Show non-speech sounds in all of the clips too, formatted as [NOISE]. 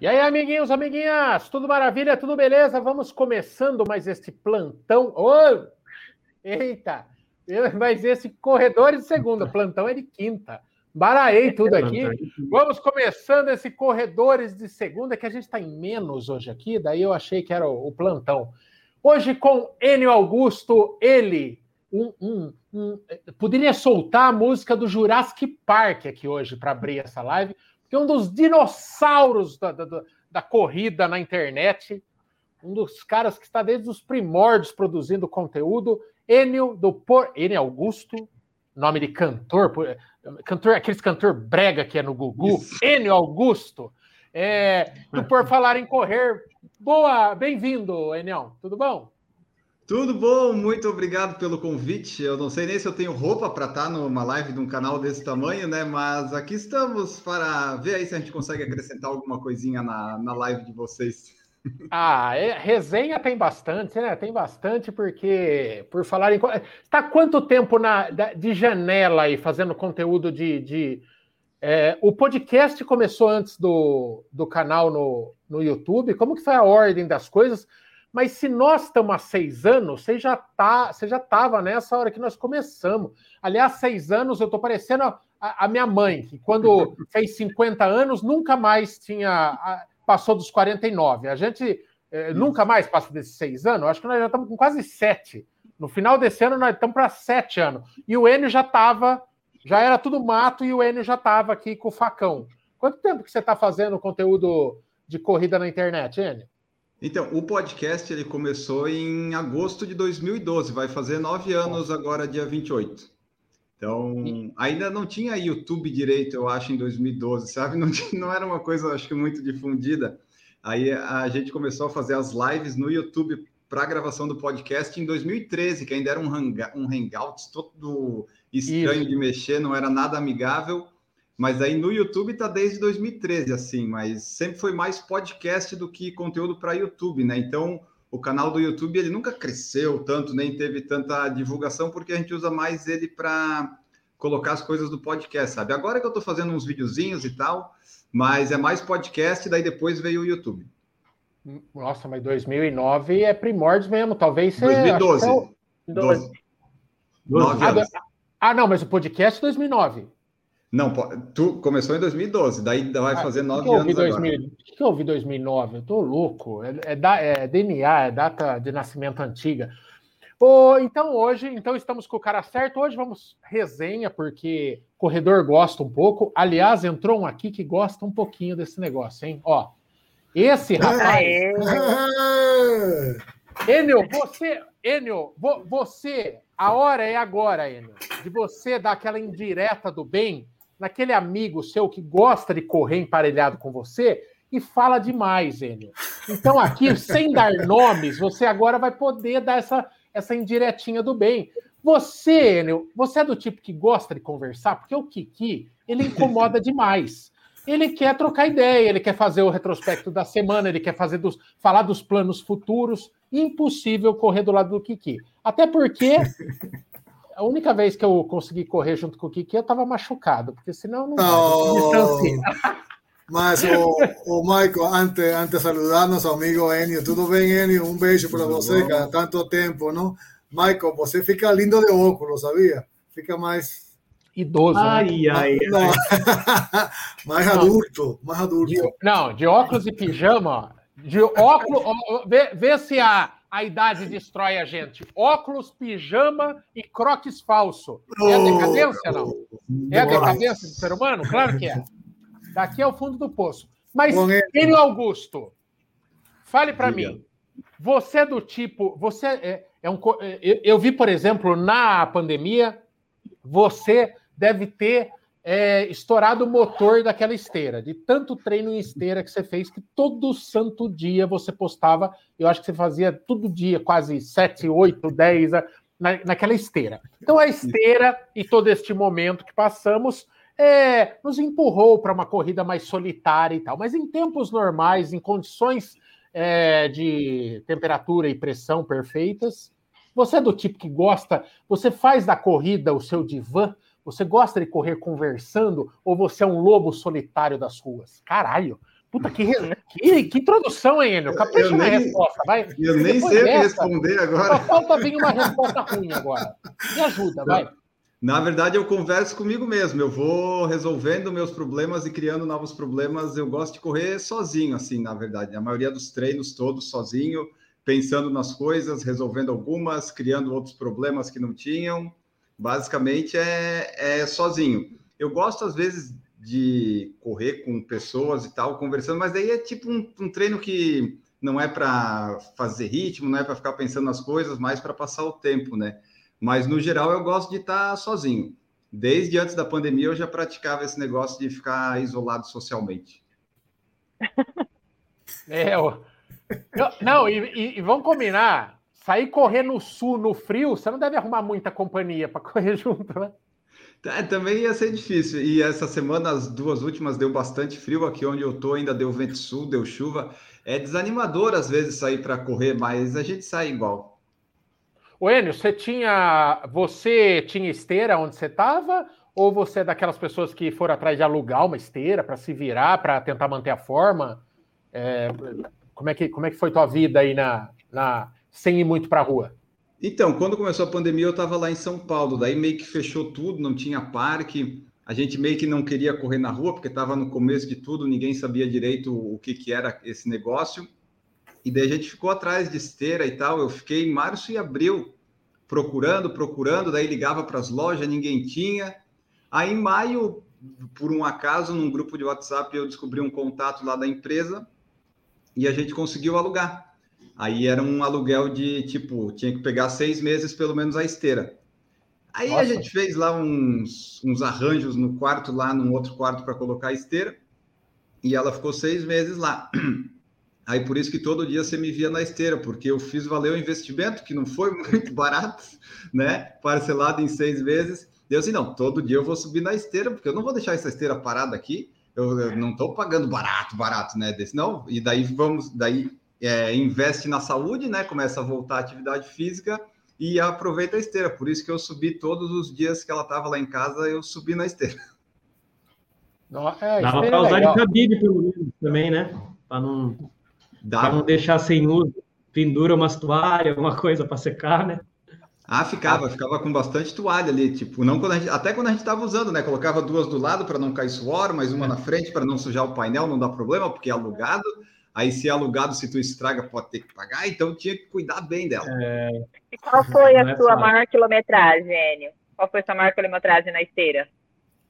E aí, amiguinhos, amiguinhas, tudo maravilha, tudo beleza? Vamos começando mais este plantão. Oh! Eita! Mas esse corredor de segunda, plantão é de quinta. Baraei tudo aqui. Vamos começando esse corredores de segunda, que a gente está em menos hoje aqui, daí eu achei que era o, plantão. Hoje com Enio Augusto, ele, um, um, um, poderia soltar a música do Jurassic Park aqui hoje para abrir essa live, que é um dos dinossauros da, da, da, corrida na internet, um dos caras que está desde os primórdios produzindo conteúdo, Enio do Por... Enio Augusto, nome de cantor, cantor aqueles cantor brega que é no Gugu, Isso. Enio Augusto, é, do Por [LAUGHS] Falar em Correr. Boa, bem-vindo, Enio, tudo bom? Tudo bom, muito obrigado pelo convite. Eu não sei nem se eu tenho roupa para estar numa live de um canal desse tamanho, né? Mas aqui estamos para ver aí se a gente consegue acrescentar alguma coisinha na, na live de vocês. [LAUGHS] Ah, é, resenha tem bastante, né? Tem bastante, porque, por falar em. Está quanto tempo na, de janela aí fazendo conteúdo de. de é, o podcast começou antes do, do canal no, no YouTube. Como que foi a ordem das coisas? Mas se nós estamos há seis anos, você já tá, você já estava nessa hora que nós começamos. Aliás, seis anos, eu estou parecendo a, a, minha mãe, que quando [LAUGHS] fez 50 anos, nunca mais tinha. passou dos 49. A gente eh, nunca mais passa desses seis anos. Acho que nós já estamos com quase sete. No final desse ano, nós estamos para sete anos. E o Enio já estava, já era tudo mato, e o Enio já estava aqui com o facão. Quanto tempo que você está fazendo conteúdo de corrida na internet, Enio? Então, o podcast ele começou em agosto de 2012, vai fazer nove anos agora, dia 28. Então, ainda não tinha YouTube direito, eu acho, em 2012, sabe? [LAUGHS] Não, tinha, não era uma coisa, acho que, muito difundida. Aí a gente começou a fazer as lives no YouTube para a gravação do podcast em 2013, que ainda era um, hang, um Hangouts todo estranho Isso. de mexer, não era nada amigável. Mas aí no YouTube tá desde 2013, assim, mas sempre foi mais podcast do que conteúdo para YouTube, né? Então, o canal do YouTube ele nunca cresceu tanto, nem teve tanta divulgação, porque a gente usa mais ele para colocar as coisas do podcast, sabe? Agora que eu estou fazendo uns videozinhos e tal, mas é mais podcast, daí depois veio o YouTube. Nossa, mas 2009 é primórdio mesmo, talvez seja. 2012. É... 12. 12. Ah, ah, não, mas o podcast é 2009. Não, tu começou em 2012, daí vai ah, fazer nove anos 2000, agora. O que eu ouvi 2009? Eu tô louco. É, é, da, é, DNA, é data de nascimento antiga. Oh, então hoje, então estamos com o cara certo. Hoje vamos resenha, porque corredor gosta um pouco. Aliás, entrou um aqui que gosta um pouquinho desse negócio, hein? Ó, esse rapaz. [LAUGHS] Enio, você, Enio, você, a hora é agora, Enio, de você dar aquela indireta do bem naquele amigo seu que gosta de correr emparelhado com você e fala demais, Enio. Então, aqui, [LAUGHS] sem dar nomes, você agora vai poder dar essa, essa indiretinha do bem. Você, Enio, você é do tipo que gosta de conversar, porque o Kiki, ele incomoda [LAUGHS] demais. Ele quer trocar ideia, ele quer fazer o retrospecto da semana, ele quer fazer dos, falar dos planos futuros. Impossível correr do lado do Kiki. Até porque [LAUGHS] a única vez que eu consegui correr junto com o Kiki, eu estava machucado, porque senão não oh, Mas, o, o Michael, antes, antes de saludar nosso amigo Enio, tudo bem, Enio? Um beijo para você, cada tanto tempo, não? Michael, você fica lindo de óculos, sabia? Fica mais idoso. Ai, né? ai, ai. [LAUGHS] mais não, adulto, mais adulto. De, não, de óculos e pijama, de óculos, vê, vê se a a idade destrói a gente. Óculos, pijama e croques falso. É a decadência, não? É a decadência do ser humano? Claro que é. Daqui é o fundo do poço. Mas, Enio Augusto, fale para mim. Você é do tipo. Você é, é um. É, eu, eu vi, por exemplo, na pandemia, você deve ter é, estourado o motor daquela esteira, de tanto treino em esteira que você fez, que todo santo dia você postava. Eu acho que você fazia todo dia, quase 7, 8, 10 na, naquela esteira. Então a esteira e todo este momento que passamos é, nos empurrou para uma corrida mais solitária e tal. Mas em tempos normais, em condições é, de temperatura e pressão perfeitas, você é do tipo que gosta, você faz da corrida o seu divã, você gosta de correr conversando ou você é um lobo solitário das ruas? Caralho, Puta, que, [LAUGHS] que, que introdução, hein, Enio? Capricha na resposta, vai. Eu nem sei dessa, responder agora. Só falta vir uma resposta ruim agora. Me ajuda, vai. Na verdade, eu converso comigo mesmo. Eu vou resolvendo meus problemas e criando novos problemas. Eu gosto de correr sozinho, assim, na verdade. A maioria dos treinos todos sozinho, pensando nas coisas, resolvendo algumas, criando outros problemas que não tinham. Basicamente é, é sozinho. Eu gosto, às vezes, de correr com pessoas e tal, conversando, mas daí é tipo um, um treino que não é para fazer ritmo, não é para ficar pensando nas coisas, mais para passar o tempo, né? Mas no geral eu gosto de estar sozinho. Desde antes da pandemia eu já praticava esse negócio de ficar isolado socialmente. [LAUGHS] É, eu... não, e, e, vamos combinar, sair correr no sul, no frio, você não deve arrumar muita companhia para [LAUGHS] correr junto, né? É, também ia ser difícil. E essa semana, as duas últimas, deu bastante frio. Aqui onde eu tô ainda deu vento sul, deu chuva. É desanimador às vezes sair para correr, mas a gente sai igual. O Enio, você tinha, você tinha esteira onde você estava? Ou você é daquelas pessoas que foram atrás de alugar uma esteira para se virar, para tentar manter a forma? É, como, é que, como é que foi tua vida aí na, na sem ir muito para a rua? Então, quando começou a pandemia, eu estava lá em São Paulo, daí meio que fechou tudo, não tinha parque, a gente meio que não queria correr na rua, porque estava no começo de tudo, ninguém sabia direito o que, que era esse negócio, e daí a gente ficou atrás de esteira e tal, eu fiquei em março e abril procurando, procurando, daí ligava para as lojas, ninguém tinha, aí em maio, por um acaso, num grupo de WhatsApp, eu descobri um contato lá da empresa, e a gente conseguiu alugar. Aí era um aluguel de tipo, tinha que pegar seis meses pelo menos a esteira. Aí Nossa. a gente fez lá uns, uns arranjos no quarto, lá num outro quarto para colocar a esteira, e ela ficou seis meses lá. [CLEARS THROAT] Aí por isso que todo dia você me via na esteira, porque eu fiz valer o investimento, que não foi [LAUGHS] muito barato, né? Parcelado em seis vezes. Deu assim, não, todo dia eu vou subir na esteira, porque eu não vou deixar essa esteira parada aqui. Eu, eu não estou pagando barato, barato, né? Desse, não, e daí vamos, daí é, investe na saúde, né? Começa a voltar à atividade física e aproveita a esteira. Por isso que eu subi todos os dias que ela estava lá em casa, eu subi na esteira. É, Dava para usar de cabide, pelo menos, também, né? Para não, não deixar sem uso. Pendura umas toalhas, alguma coisa para secar, né? Ah, ficava, ficava com bastante toalha ali, tipo, não quando a gente, até quando a gente estava usando, né? Colocava duas do lado para não cair suor, mais uma na frente para não sujar o painel, não dá problema, porque é alugado. Aí, se é alugado, se tu estraga, pode ter que pagar, então tinha que cuidar bem dela. É... E qual foi a é sua maior quilometragem, Enio? Qual foi a sua maior quilometragem na esteira?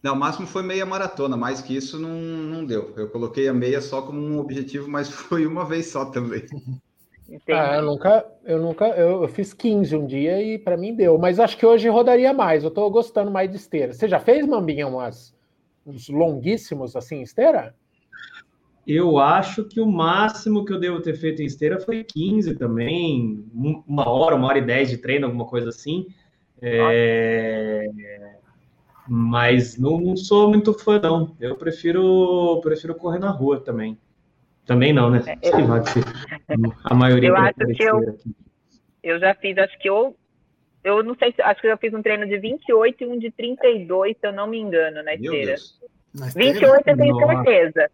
Não, o máximo foi meia maratona, mais que isso não, não deu. Eu coloquei a meia só como um objetivo, mas [LAUGHS] foi uma vez só também. Ah, eu nunca, eu nunca, eu, eu fiz 15 um dia e para mim deu, mas acho que hoje rodaria mais. Eu tô gostando mais de esteira. Você já fez, Mambinha, umas, uns longuíssimos assim, esteira? Eu acho que o máximo que eu devo ter feito em esteira foi 15 também, uma hora, uma hora e dez de treino, alguma coisa assim. É... Mas não, não, sou muito fã, não. Eu prefiro, prefiro correr na rua também. Também não, né? É, eu... A maioria eu acho que eu, eu já fiz, acho que eu, eu não sei, acho que eu fiz um treino de 28 e um de 32, se eu não me engano, na esteira. 28 eu tenho certeza.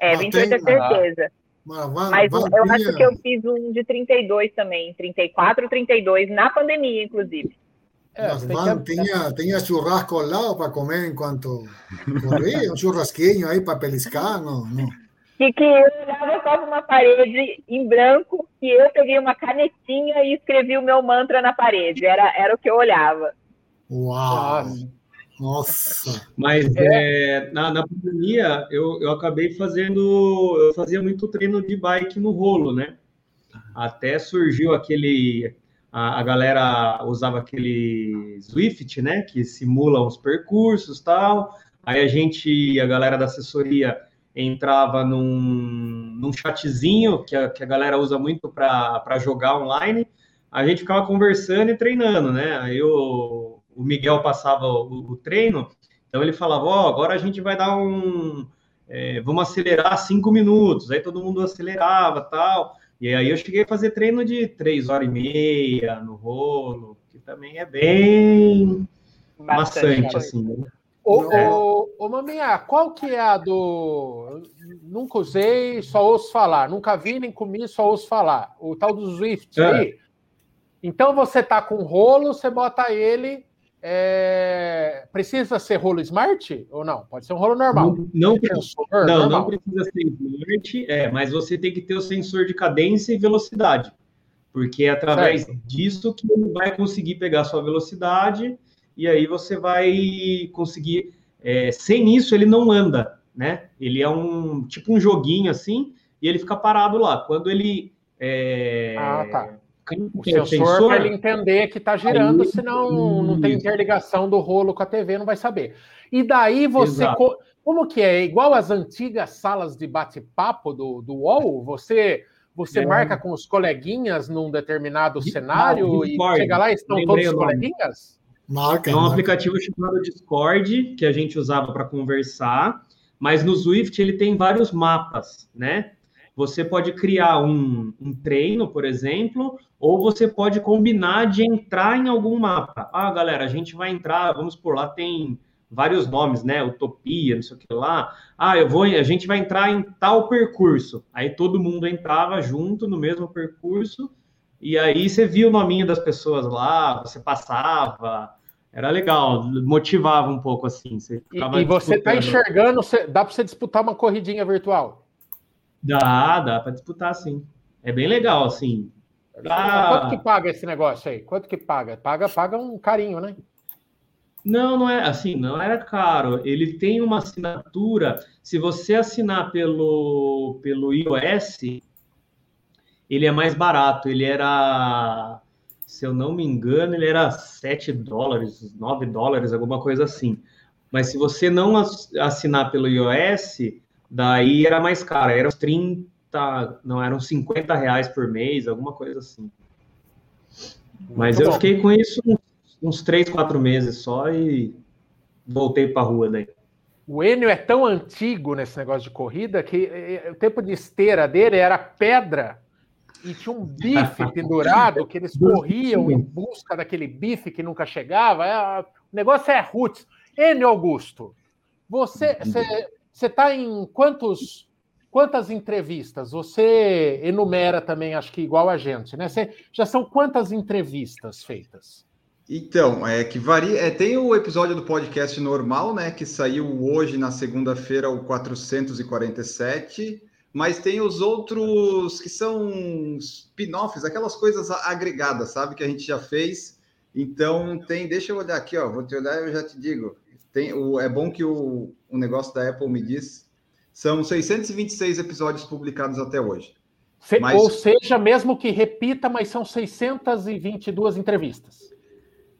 É, 28 é certeza. Mas eu acho que eu fiz um de 32 também, 34, 32, na pandemia, inclusive. É, Van, tinha, tinha churrasco ao lado para comer enquanto corria, [LAUGHS] um churrasquinho aí para peliscar, não, não. E que eu olhava só uma parede em branco e eu peguei uma canetinha e escrevi o meu mantra na parede. Era, era o que eu olhava. Uau! Nossa! Mas é, na, na pandemia eu, eu acabei fazendo, eu fazia muito treino de bike no rolo, né? Até surgiu aquele, a, a galera usava aquele Swift, né? Que simula os percursos tal. Aí a gente, a galera da assessoria entrava num, num chatzinho que a, que a galera usa muito para jogar online. A gente ficava conversando e treinando, né? Aí eu o Miguel passava o, o treino, então ele falava, ó, oh, agora a gente vai dar um, é, vamos acelerar cinco minutos, aí todo mundo acelerava tal, e aí eu cheguei a fazer treino de três horas e meia no rolo, que também é bem Bastante, maçante, assim, né? Ô, ô, ô, Maminha, qual que é a do. Nunca usei, só ouço falar. Nunca vi nem comi, só ouço falar. O tal do Swift é. aí. Então você tá com rolo, você bota ele. É... Precisa ser rolo smart ou não? Pode ser um rolo normal. Não, não, sensor, não, normal. não precisa ser smart, é, mas você tem que ter o sensor de cadência e velocidade. Porque é através certo. disso que ele vai conseguir pegar sua velocidade e aí você vai conseguir. É, sem isso, ele não anda, né? Ele é um tipo um joguinho assim e ele fica parado lá. Quando ele. É, ah, tá. O sensor, sensor para ele entender que está girando, aí, senão não tem interligação do rolo com a TV, não vai saber. E daí você. Exato. Como que é? Igual as antigas salas de bate-papo do, do UOL? Você você é. marca com os coleguinhas num determinado cenário e chega lá e estão todos os coleguinhas? Marca, é um marca. aplicativo chamado Discord, que a gente usava para conversar, mas no Swift ele tem vários mapas, né? Você pode criar um, um treino, por exemplo, ou você pode combinar de entrar em algum mapa. Ah, galera, a gente vai entrar, vamos por lá, tem vários nomes, né? Utopia, não sei o que lá. Ah, eu vou, a gente vai entrar em tal percurso. Aí todo mundo entrava junto no mesmo percurso, e aí você via o nominho das pessoas lá, você passava, era legal, motivava um pouco assim. Você e, e, você está enxergando, dá para você disputar uma corridinha virtual? Dá, dá para disputar sim. É bem legal, assim. Dá... Quanto que paga esse negócio aí? Quanto que paga? Paga, paga um carinho, né? Não, não é assim, não era caro. Ele tem uma assinatura. Se você assinar pelo, pelo iOS, ele é mais barato. Ele era se eu não me engano, ele era 7 dólares, 9 dólares, alguma coisa assim. Mas se você não assinar pelo iOS, daí era mais caro, era uns 30, não, eram 50 reais por mês, alguma coisa assim. Mas Muito eu bom. fiquei com isso uns 3, 4 meses só e voltei para a rua daí. O Enio é tão antigo nesse negócio de corrida que eh, eh, o tempo de esteira dele era pedra e tinha um bife [LAUGHS] pendurado que eles corriam em busca daquele bife que nunca chegava. É, o negócio é roots. Enio Augusto, você está em quantos, quantas entrevistas? Você enumera também, acho que igual a gente, né? Cê, já são quantas entrevistas feitas? Então, é que varia. É, tem o episódio do podcast normal, né? Que saiu hoje na segunda-feira, o 447 mas tem os outros que são spin-offs, aquelas coisas agregadas, sabe, que a gente já fez. Então tem, deixa eu olhar aqui, ó, vou te olhar e eu já te digo. Tem, o, é bom que o, o negócio da Apple me diz, são 626 episódios publicados até hoje. Se, mas, ou seja, mesmo que repita, mas são 622 entrevistas.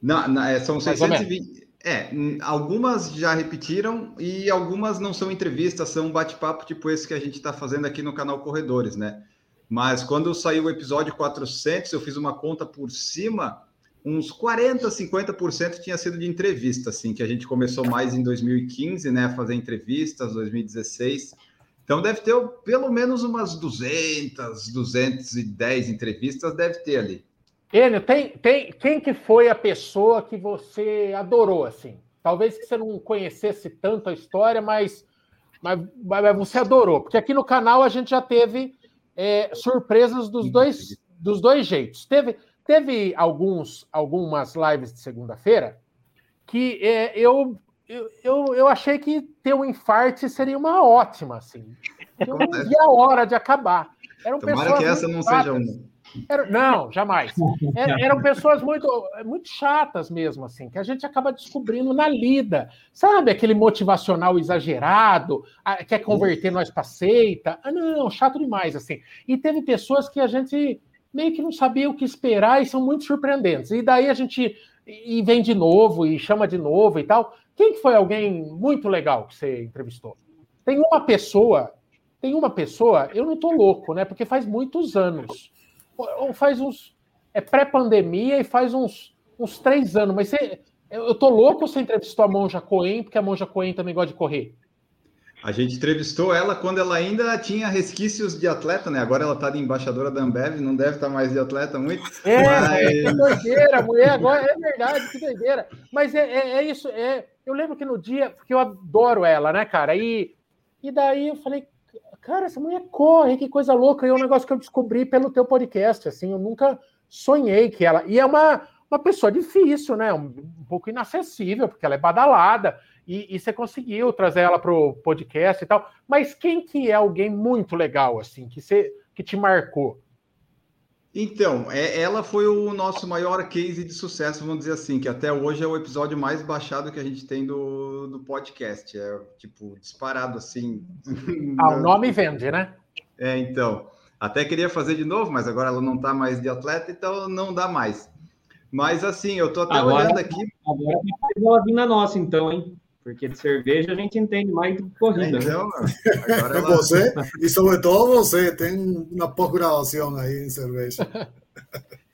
Não, não é, são 620. É, algumas já repetiram e algumas não são entrevistas, são bate-papo tipo esse que a gente está fazendo aqui no canal Corredores, né? Mas quando saiu o episódio 400, eu fiz uma conta por cima, uns 40, 50% tinha sido de entrevista, assim, que a gente começou mais em 2015, né, a fazer entrevistas, 2016. Então deve ter pelo menos umas 200, 210 entrevistas, deve ter ali. Enio, tem, tem, quem que foi a pessoa que você adorou, assim? Talvez que você não conhecesse tanto a história, mas, mas, mas você adorou. Porque aqui no canal a gente já teve é, surpresas dos dois, dos dois jeitos. Teve, teve alguns, algumas lives de segunda-feira que é, eu, eu, eu achei que ter um infarte seria uma ótima, assim. Eu não via a hora de acabar. Eram Tomara que essa não seja uma. Era, não, jamais. Era, [LAUGHS] eram pessoas muito, muito chatas mesmo, assim, que a gente acaba descobrindo na lida. Sabe, aquele motivacional exagerado, quer converter nós para seita. Ah, não, chato demais, assim. E teve pessoas que a gente meio que não sabia o que esperar e são muito surpreendentes. E daí a gente e vem de novo e chama de novo e tal. Quem que foi alguém muito legal que você entrevistou? Tem uma pessoa, tem uma pessoa, eu não tô louco, né? Porque faz muitos anos faz uns. É pré-pandemia e faz uns, uns três anos. Mas você, eu tô louco você entrevistou a Monja Coen, porque a Monja Coen também gosta de correr. A gente entrevistou ela quando ela ainda tinha resquícios de atleta, né? Agora ela está de embaixadora da Ambev, não deve estar tá mais de atleta muito. É, mas... que doideira, mulher, agora é verdade, que doideira. Mas é, é, é, isso, é, eu lembro que no dia, porque eu adoro ela, né, cara? E, e daí eu falei, cara, essa mulher corre, que coisa louca. E é um negócio que eu descobri pelo teu podcast, assim, eu nunca sonhei que ela. E é uma, uma pessoa difícil, né? Um, um pouco inacessível, porque ela é badalada e, e você conseguiu trazer ela para o podcast e tal. Mas quem que é alguém muito legal, assim, que, você, que te marcou? Então, é, ela foi o nosso maior case de sucesso, vamos dizer assim, que até hoje é o episódio mais baixado que a gente tem do, do podcast. É, tipo, disparado, assim. Ah, o [LAUGHS] nome vende, né? É, então. Até queria fazer de novo, mas agora ela não está mais de atleta, então não dá mais. Mas, assim, eu tô até agora, olhando aqui... Agora tem uma vinda nossa, então, hein? Porque de cerveja a gente entende mais do que corrida. Né? Então, agora ela... Você, e sobre todo você, tem uma pós-graduação aí em cerveja.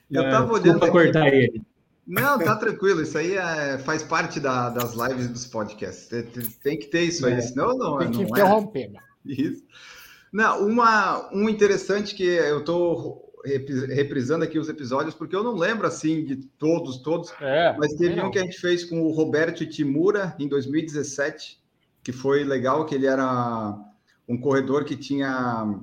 Eu estava é, olhando. Para cortar ele. Não, tá tranquilo. Isso aí é, faz parte da, das lives dos podcasts. Tem, tem que ter isso aí, é. senão não. Tem que não interromper. É. Isso. Não, uma, um interessante que eu estou reprisando aqui os episódios, porque eu não lembro assim de todos, todos, é, mas teve um que a gente fez com o Roberto Timura em 2017, que foi legal, que ele era um corredor que tinha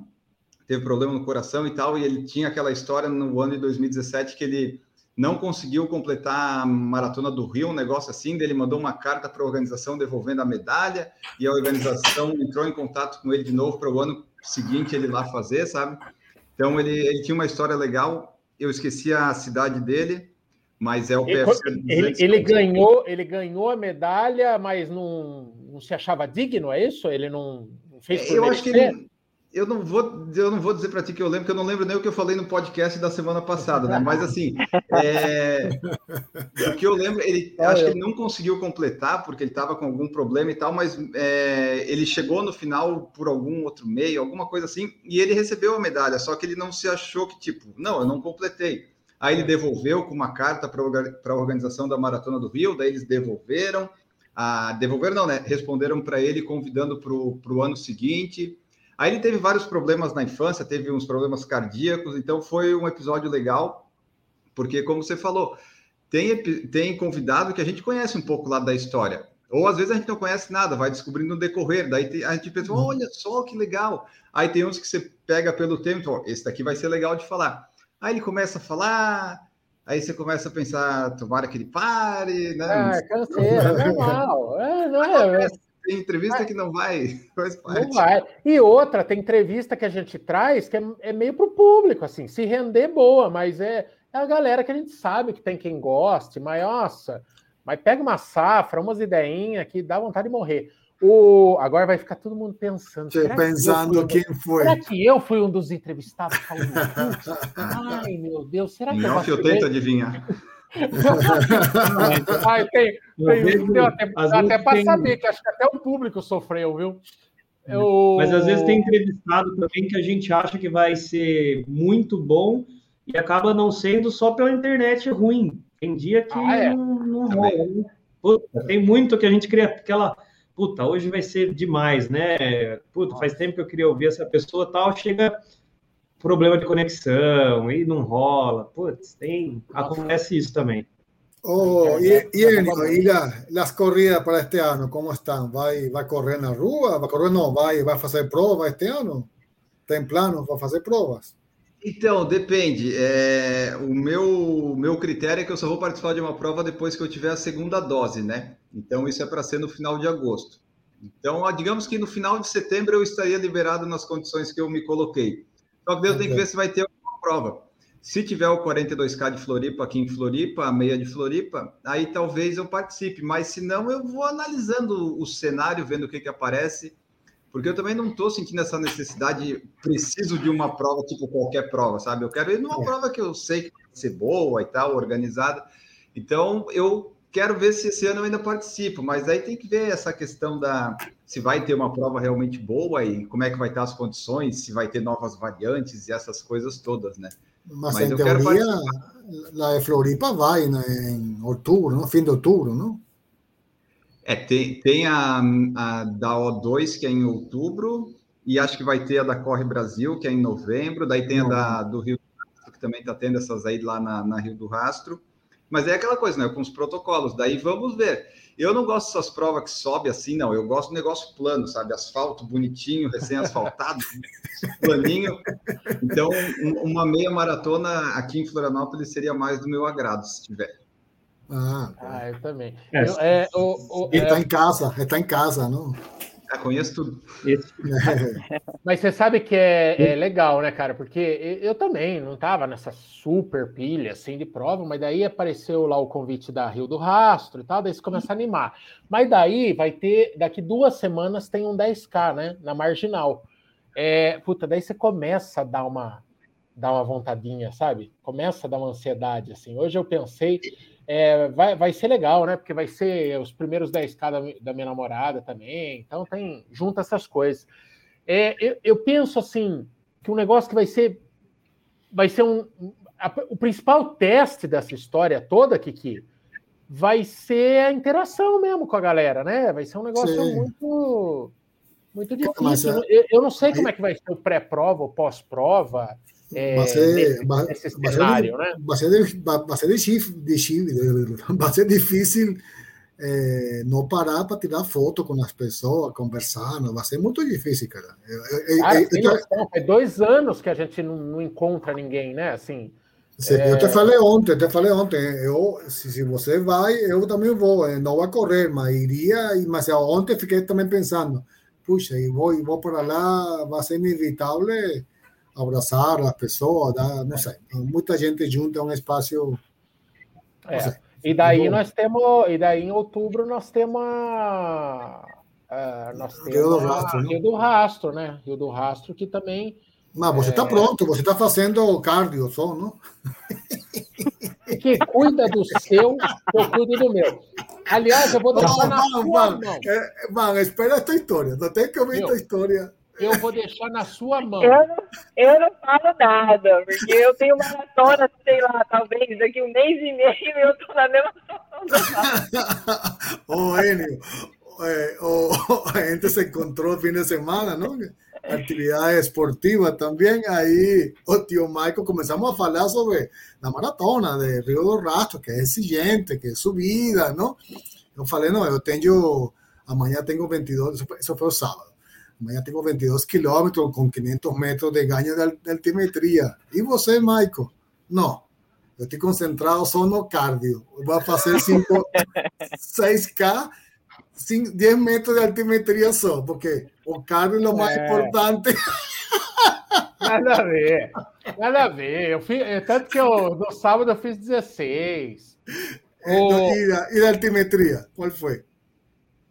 teve problema no coração e tal, e ele tinha aquela história no ano de 2017 que ele não conseguiu completar a maratona do Rio, um negócio assim, ele mandou uma carta para a organização devolvendo a medalha, e a organização entrou em contato com ele de novo para o ano seguinte ele lá fazer, sabe? Então ele, ele tinha uma história legal. Eu esqueci a cidade dele, mas é o PFC. Ele, ele ganhou, ele ganhou a medalha, mas não, não se achava digno, é isso? Ele não, não fez por Eu acho que ele, eu não vou, eu não vou dizer para ti que eu lembro, porque eu não lembro nem o que eu falei no podcast da semana passada, né? Mas assim, é, o que eu lembro, ele é, acho que ele não conseguiu completar porque ele estava com algum problema e tal, mas é, ele chegou no final por algum outro meio, alguma coisa assim, e ele recebeu a medalha, só que ele não se achou que tipo, não, eu não completei. Aí ele devolveu com uma carta para a organização da Maratona do Rio, daí eles devolveram, a, devolveram não, né? Responderam para ele convidando para o ano seguinte. Aí ele teve vários problemas na infância, teve uns problemas cardíacos, então foi um episódio legal, porque, como você falou, tem, tem convidado que a gente conhece um pouco lá da história. Ou às vezes a gente não conhece nada, vai descobrindo no decorrer. Daí a gente pensa, uhum. olha só que legal. Aí tem uns que você pega pelo tempo, esse daqui vai ser legal de falar. Aí ele começa a falar, aí você começa a pensar, tomara que ele pare, né? É, canseira, é normal. É, não é, tem entrevista que não vai, [LAUGHS] faz parte. Não vai. E outra, tem entrevista que a gente traz que é, é meio para o público, assim, se render boa, mas é, é, a galera que a gente sabe que tem quem goste, mas nossa, mas pega uma safra, umas ideinhas que dá vontade de morrer. O, agora vai ficar todo mundo pensando. Pensando que quem foi. Será que eu fui um dos entrevistados falando [LAUGHS] Ai, meu Deus, será que não, eu, eu tento adivinhar. Ai, tem, tem, tem até, até para tem... saber, que acho que até o público sofreu, viu? Eu... Mas às vezes tem entrevistado também que a gente acha que vai ser muito bom e acaba não sendo só pela internet ruim. Tem dia que ah, é. não, não rola. Né? Puta, tem muito que a gente cria aquela. Puta, hoje vai ser demais, né? Puta, faz tempo que eu queria ouvir essa pessoa tal. Chega problema de conexão e não rola. Putz, tem, acontece isso também. Oh, e, e, Enio, e la, las corridas para este ano, como estão? Vai, vai correr na rua? Vai correr, não, vai, vai fazer prova este ano? Tem plano para fazer provas? Então, depende. É, o meu, meu critério é que eu só vou participar de uma prova depois que eu tiver a segunda dose, né? Então, isso é para ser no final de agosto. Então, digamos que no final de setembro eu estaria liberado nas condições que eu me coloquei. Só que Deus tem que ver se vai ter uma prova. Se tiver o 42K de Floripa aqui em Floripa, a meia de Floripa, aí talvez eu participe. Mas se não, eu vou analisando o cenário, vendo o que, que aparece. Porque eu também não estou sentindo essa necessidade, preciso de uma prova, tipo qualquer prova, sabe? Eu quero ir numa é. prova que eu sei que vai ser boa e tal, organizada. Então, eu quero ver se esse ano eu ainda participo, mas aí tem que ver essa questão da se vai ter uma prova realmente boa e como é que vai estar as condições, se vai ter novas variantes e essas coisas todas, né? Mas, mas em teoria, a de Floripa vai né, em outubro, no fim de outubro, não? É, tem, tem a, a da O2, que é em outubro, e acho que vai ter a da Corre Brasil, que é em novembro, daí tem a da, do Rio do Rastro, que também está tendo essas aí lá na, na Rio do Rastro. Mas é aquela coisa, né? Com os protocolos. Daí vamos ver. Eu não gosto dessas provas que sobe assim, não. Eu gosto do negócio plano, sabe? Asfalto bonitinho, recém-asfaltado, [LAUGHS] planinho. Então, uma meia maratona aqui em Florianópolis seria mais do meu agrado, se tiver. Ah, ah eu também. É, eu, é, o, o, ele está é... em casa, ele está em casa, não? Já conheço tudo. [LAUGHS] Mas você sabe que é, é, legal, né, cara? Porque eu também não tava nessa super pilha assim de prova, mas daí apareceu lá o convite da Rio do Rastro e tal, daí você começa a animar. Mas daí vai ter, daqui duas semanas tem um 10K, né? Na marginal. É, puta, daí você começa a dar uma, dar uma vontadinha, sabe? Começa a dar uma ansiedade, assim. Hoje eu pensei é, vai, vai ser legal, né? Porque vai ser os primeiros 10k da, da minha namorada também. Então tem junta essas coisas. É, eu, eu, penso assim que um negócio que vai ser vai ser um a, o principal teste dessa história toda, Kiki, vai ser a interação mesmo com a galera, né? Vai ser um negócio Sim. muito muito difícil. É eu, eu, não sei como é que vai ser o pré-prova, o pós-prova. É, vai ser, vai, vai, cenário, né? vai, ser, vai, ser difícil, [LAUGHS] vai ser difícil é, não parar para tirar foto com as pessoas, conversando, vai ser muito difícil, cara. É, cara é, noção, é dois anos que a gente não, não encontra ninguém, né? Assim, eu te falei ontem, te falei ontem, eu, se, se, você vai, eu também vou, não vai correr, mas iria, mas ontem fiquei também pensando, puxa, e vou, e vou para lá, vai ser inevitável abraçar as pessoas, dar, não sei, muita gente junta um espaço. É. E daí nós temos, e daí em outubro nós temos a, a nós temos Rio do Rastro, né? Rio do Rastro, né? Rio do Rastro que também. Mas você está é... pronto, você está fazendo cardio só, não? Que cuida do seu, eu cuido do meu. Aliás, eu vou deixar não, na sua mano, mão. É, mano, espera esta história, não tem que ouvir esta história eu vou deixar na sua mão. Eu não, eu não falo nada, porque eu tenho maratona, sei lá, talvez daqui um mês e meio e eu estou na mesma situação. [LAUGHS] Ô, Enio, é, o, a gente se encontrou fim de semana, não? Atividade esportiva também. Aí o tio Michael começamos a falar sobre a maratona de Rio do Rastro, que é exigente, que é subida, não? Eu falei, não, eu tenho. Amanhã tenho 22, isso foi o sábado. Amanhã tengo 22 kilómetros con 500 metros de ganho de, altimetría. ¿Y você, Michael? No, yo estoy concentrado só no cardio. Voy a hacer 5, 6K, 10 metros de altimetría só, porque o cardio é o mais é. importante. Nada a ver, [LAUGHS] nada a ver. Eu fiz, tanto que eu, no sábado eu fiz 16. O... E, da, e da altimetria, qual foi?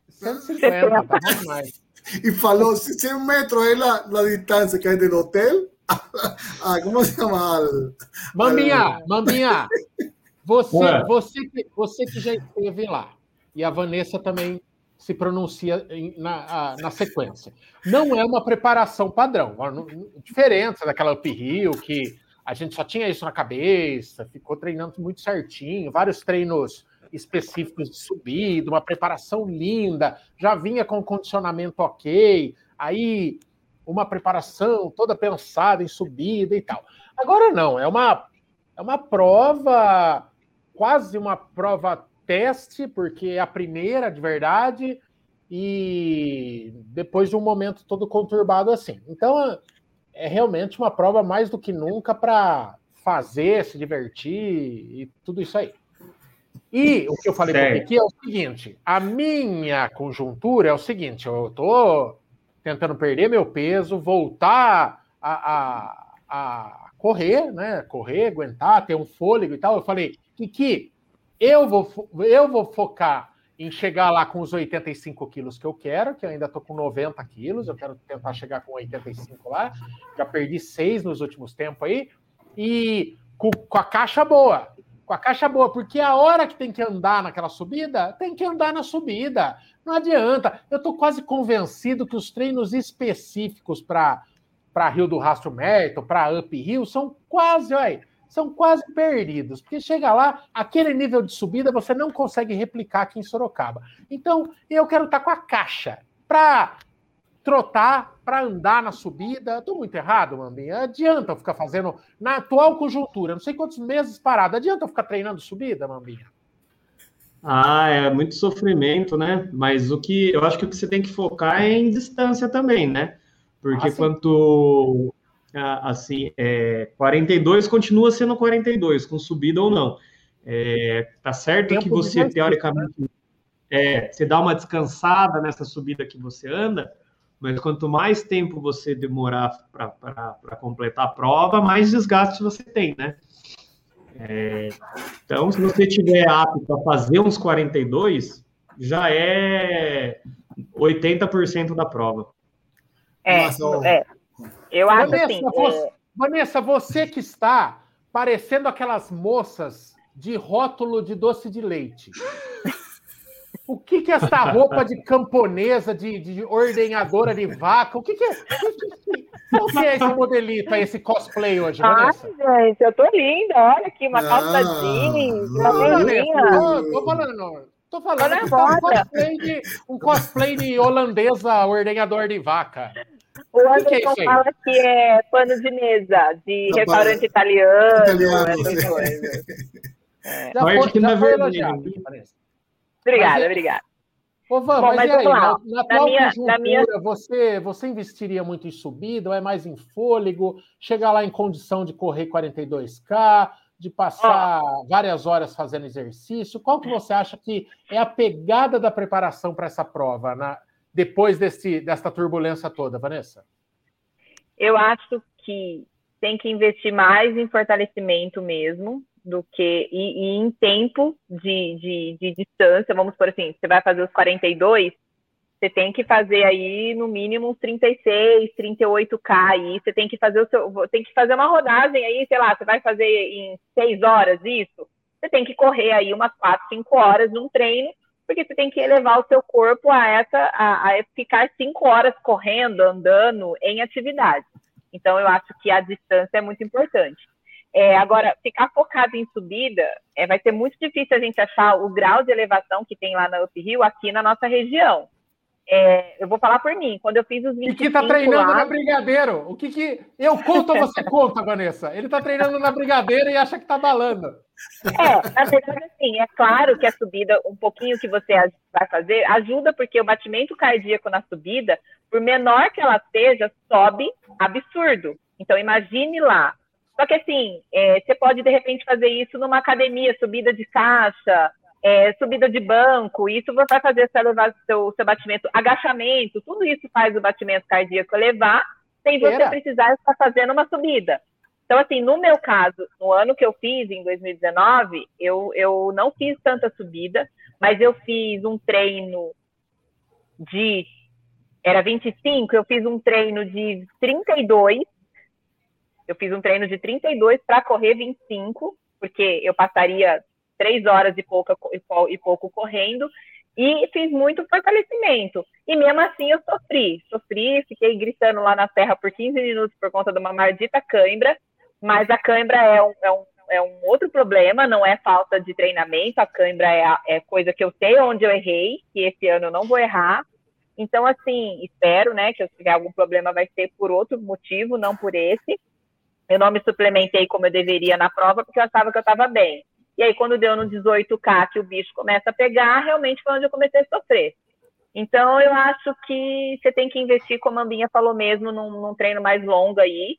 150, tá bom demais. [LAUGHS] y falou 100 metros es la, la distancia que hay del hotel. [LAUGHS] ah, ¿Cómo se llama? Maminha, Maminha, você, você, que, você que já esteve lá, e a Vanessa também se pronuncia na, na sequência. Não é uma preparação padrão, diferente daquela uphill que a gente só tinha isso na cabeça, ficou treinando muito certinho, vários treinos específicos de subida, uma preparação linda, já vinha com condicionamento ok, aí uma preparação toda pensada em subida e tal. Agora não, é uma, é uma prova, quase uma prova teste, porque é a primeira de verdade, e depois de um momento todo conturbado assim. Então é realmente uma prova mais do que nunca para fazer, se divertir e tudo isso aí. E o que eu falei para aqui é o seguinte: a minha conjuntura é o seguinte, eu estou tentando perder meu peso, voltar a, a, a, correr, né? Correr, aguentar, ter um fôlego e tal. Eu falei, Kiki, eu vou, eu vou focar em chegar lá com os 85 quilos que eu quero, que eu ainda estou com 90 quilos, eu quero tentar chegar com 85 lá. Já perdi seis nos últimos tempos aí, e com, com a caixa boa com a caixa boa, porque a hora que tem que andar naquela subida, tem que andar na subida. Não adianta. Eu estou quase convencido que os treinos específicos para para Rio do Rastro Merto, para Up Rio, são quase, olha, são quase perdidos, porque chega lá, aquele nível de subida você não consegue replicar aqui em Sorocaba. Então, eu quero estar com a caixa para trotar, para andar na subida. Estou muito errado, Mambinha? Adianta eu ficar fazendo, na atual conjuntura, não sei quantos meses parado, adianta eu ficar treinando subida, Mambinha? Ah, é muito sofrimento, né? Mas o que eu acho que o que você tem que focar é em distância também, né? Porque ah, quanto assim, é, 42 continua sendo 42, com subida ou não. É, tá certo Tempo que você, teoricamente, é, você dá uma descansada nessa subida que você anda, mas quanto mais tempo você demorar para completar a prova, mais desgaste você tem, né? É, então, se você tiver apto a fazer uns 42, já é 80% da prova. É, Nossa, é. Eu acho Vanessa, assim. Você, é... Vanessa, você que está parecendo aquelas moças de rótulo de doce de leite. O que, que é essa roupa de camponesa, de, de ordenhadora de vaca? O que, que é? Qual que é esse modelito aí, esse cosplay hoje, Vanessa? Ai, gente, eu tô linda. Olha aqui, uma calça ah, jeans, uma Tô, tô falando, tô falando que tá um cosplay, de, um cosplay de holandesa ordenhador de vaca. O Anderson que que é fala que é pano de mesa, de Não, restaurante italiano, italiano, essas coisas. É. Já foi, já na verdade. Obrigada, obrigada. Ô, Van, Bom, mas, mas aí, na, na, atual minha, na minha... você, você investiria muito em subida ou é mais em fôlego? Chegar lá em condição de correr 42K, de passar oh. várias horas fazendo exercício? Qual que você acha que é a pegada da preparação para essa prova, na, depois desse, dessa turbulência toda, Vanessa? Eu acho que tem que investir mais em fortalecimento mesmo, do que e, e em tempo de, de, de, distância, vamos por assim, você vai fazer os 42, você tem que fazer aí no mínimo uns 36, 38K aí, você tem que fazer o seu, tem que fazer uma rodagem aí, sei lá, você vai fazer em 6 horas isso, você tem que correr aí umas 4, 5 horas num treino, porque você tem que elevar o seu corpo a essa, a, a ficar 5 horas correndo, andando em atividade. Então eu acho que a distância é muito importante. É, agora, ficar focado em subida, é, vai ser muito difícil a gente achar o grau de elevação que tem lá na Up Hill aqui na nossa região. É, eu vou falar por mim, quando eu fiz os 25 E que está treinando lá... na Brigadeiro. O que que... Eu conto ou você [LAUGHS] conta, Vanessa? Ele está treinando na Brigadeiro e acha que está balando. É, na verdade, assim, é claro que a subida, um pouquinho que você vai fazer, ajuda porque o batimento cardíaco na subida, por menor que ela seja, sobe absurdo. Então, imagine lá, só que assim, é, você pode de repente fazer isso numa academia, subida de caixa, é, subida de banco, isso vai fazer você elevar seu, seu batimento, agachamento, tudo isso faz o batimento cardíaco elevar, sem você Era. precisar estar fazendo uma subida. Então, assim, no meu caso, no ano que eu fiz, em 2019, eu, eu não fiz tanta subida, mas eu fiz um treino de. Era 25, eu fiz um treino de 32 eu fiz um treino de 32 para correr 25, porque eu passaria três horas e, e pouco correndo, e fiz muito fortalecimento. E mesmo assim eu sofri, sofri, fiquei gritando lá na serra por 15 minutos por conta de uma maldita cãibra, mas a cãibra é um, é um, é um outro problema, não é falta de treinamento, a cãibra é, é coisa que eu sei onde eu errei, que esse ano eu não vou errar. Então, assim, espero, né, que se tiver algum problema vai ser por outro motivo, não por esse. Eu não me suplementei como eu deveria na prova, porque eu achava que eu estava bem. E aí, quando deu no 18K, que o bicho começa a pegar, realmente foi onde eu comecei a sofrer. Então, eu acho que você tem que investir, como a Ambinha falou mesmo, num, num treino mais longo aí,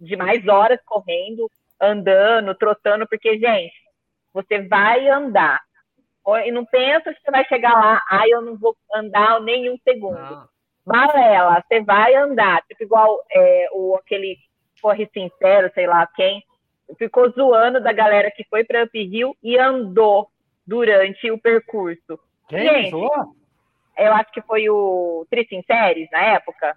de mais horas correndo, andando, trotando, porque, gente, você vai andar. E não pensa que você vai chegar lá, ah, eu não vou andar nem um segundo. Não. Balela, você vai andar, tipo igual é, o, aquele Corre Sincero, sei lá quem, ficou zoando da galera que foi para Up Hill e andou durante o percurso. Quem Gente, Eu acho que foi o Tri Sinceres na época.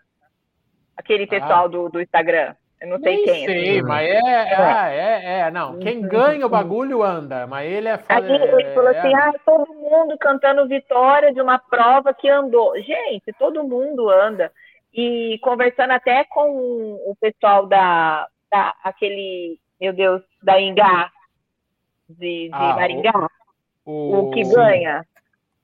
Aquele pessoal ah. do, do Instagram. Eu não sei Nem quem. Sei, assim. mas é, é, é, é, não. Quem ganha o bagulho anda, mas ele é. Aí ele falou assim: é. ah, todo mundo cantando vitória de uma prova que andou. Gente, todo mundo anda e conversando até com o pessoal da, da aquele, meu Deus, da Ingá, de, de ah, Maringá, o, o, que sim. ganha.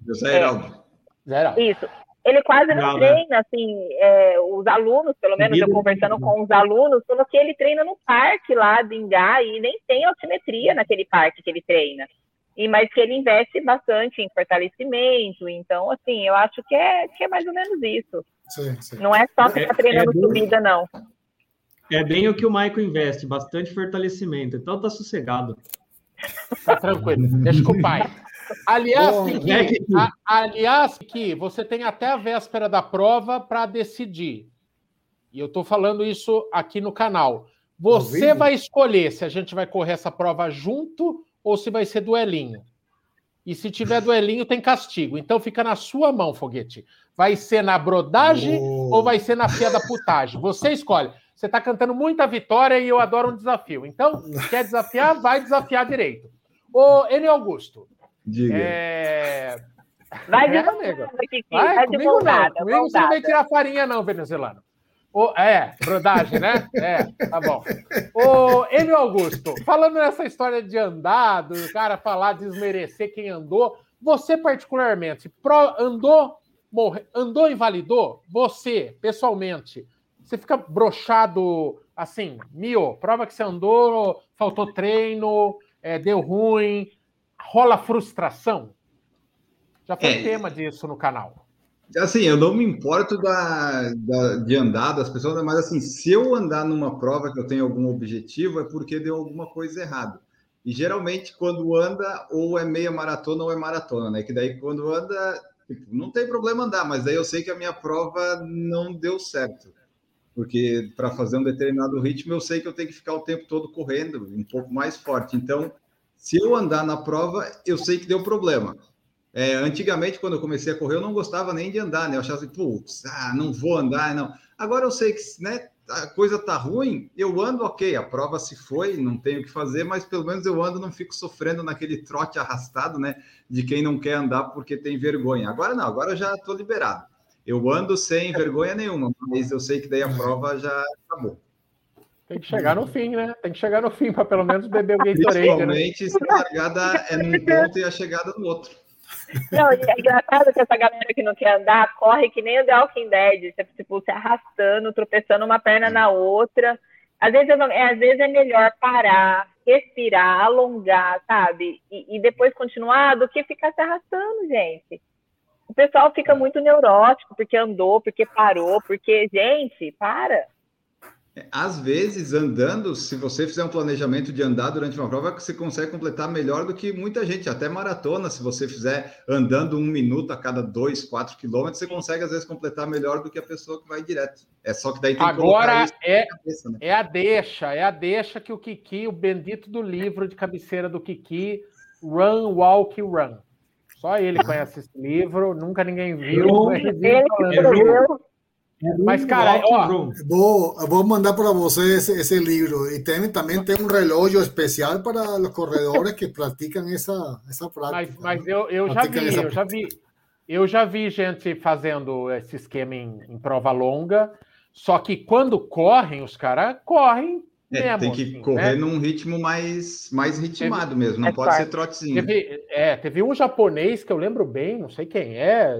José Heraldo. É, isso. Ele quase não, não né? treina, né? assim, é, os alunos, pelo menos eu conversando com os alunos, falou que ele treina no parque lá de Ingá e nem tem altimetria naquele parque que ele treina. E, mas que ele investe bastante em fortalecimento, então, assim, eu acho que é, que é mais ou menos isso. Sim, sim. Não é só ficar é, treinando é bem, subida, não. É bem o que o Michael investe, bastante fortalecimento, então tá sossegado. Tá tranquilo, [LAUGHS] deixa com o pai. Aliás, Bom, Kiki, é que... a, aliás, que você tem até a véspera da prova para decidir. E eu estou falando isso aqui no canal. Você vai escolher se a gente vai correr essa prova junto ou se vai ser duelinho. E se tiver duelinho, tem castigo. Então fica na sua mão, foguete. Vai ser na brodagem oh. ou vai ser na fia da putagem? Você escolhe. Você está cantando muita vitória e eu adoro um desafio. Então, quer desafiar? Vai desafiar direito. Ô, N. Augusto, Diga. É... Vai é, amigo. Vai, vai comigo voltada, não. Comigo você não vai tirar farinha, não, venezuelano. O, é, brodagem, né? É, tá bom. Ô, Enio Augusto, falando nessa história de andar, do cara falar, desmerecer quem andou, você particularmente, pro, andou, morre, andou invalidou? Você, pessoalmente, você fica brochado assim, mio, prova que você andou, faltou treino, é, deu ruim, rola frustração? Já foi é. tema disso no canal. Assim, eu não me importo da, da, de andar das pessoas, mas assim, se eu andar numa prova que eu tenho algum objetivo, é porque deu alguma coisa errada. E geralmente, quando anda, ou é meia maratona ou é maratona, né? Que daí, quando anda, tipo, não tem problema andar, mas daí eu sei que a minha prova não deu certo. Porque para fazer um determinado ritmo, eu sei que eu tenho que ficar o tempo todo correndo, um pouco mais forte. Então, se eu andar na prova, eu sei que deu problema. É, antigamente, quando eu comecei a correr, eu não gostava nem de andar, né? Eu achava assim, putz, ah, não vou andar, não. Agora eu sei que né, a coisa tá ruim, eu ando, ok, a prova se foi, não tenho o que fazer, mas pelo menos eu ando, não fico sofrendo naquele trote arrastado, né? De quem não quer andar porque tem vergonha. Agora não, agora eu já estou liberado. Eu ando sem vergonha nenhuma, mas eu sei que daí a prova já acabou. Tem que chegar no fim, né? Tem que chegar no fim para pelo menos beber o [LAUGHS] Gatorade. Né? Principalmente né? se a largada é num [LAUGHS] ponto e a chegada no outro. Não, é engraçado que essa galera que não quer andar corre que nem o The Walking Dead, você, tipo, se arrastando, tropeçando uma perna na outra. Às vezes, é, às vezes é melhor parar, respirar, alongar, sabe? E, e depois continuar do que ficar se arrastando, gente. O pessoal fica muito neurótico porque andou, porque parou, porque, gente, para. Às vezes, andando, se você fizer um planejamento de andar durante uma prova, você consegue completar melhor do que muita gente, até maratona. Se você fizer andando um minuto a cada dois, quatro quilômetros, você consegue às vezes completar melhor do que a pessoa que vai direto. É só que daí tem Agora que é, cabeça, né? é a deixa, é a deixa que o Kiki, o bendito do livro de cabeceira do Kiki, Run, Walk, Run. Só ele conhece esse livro, nunca ninguém viu. Ele escreveu. Mas, cara, ó, vou, vou mandar para você esse, esse livro. E tem, também tem um relógio especial para os corredores que praticam essa, essa prática. Mas, mas eu, eu já vi, eu já vi. Eu já vi gente fazendo esse esquema em, em prova longa, só que quando correm, os caras correm é, mesmo, tem que assim, correr né? num ritmo mais, mais ritmado teve, mesmo, não é pode ser trotezinho. Teve, é, teve um japonês que eu lembro bem, não sei quem é,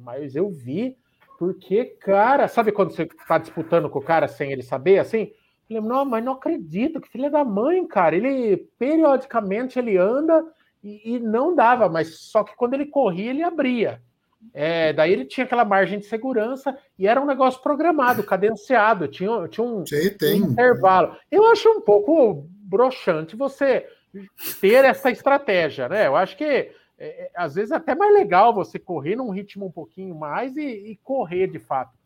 mas eu vi porque, cara, sabe quando você tá disputando com o cara sem ele saber, assim? Eu não, mas não acredito, que filha da mãe, cara. Ele, periodicamente, ele anda e, e não dava, mas só que quando ele corria, ele abria. É, daí ele tinha aquela margem de segurança e era um negócio programado, cadenciado, tinha, tinha um, um intervalo. Eu acho um pouco broxante você ter essa estratégia, né? Eu acho que é, é, às vezes é até mais legal você correr num ritmo um pouquinho mais e, e correr de fato.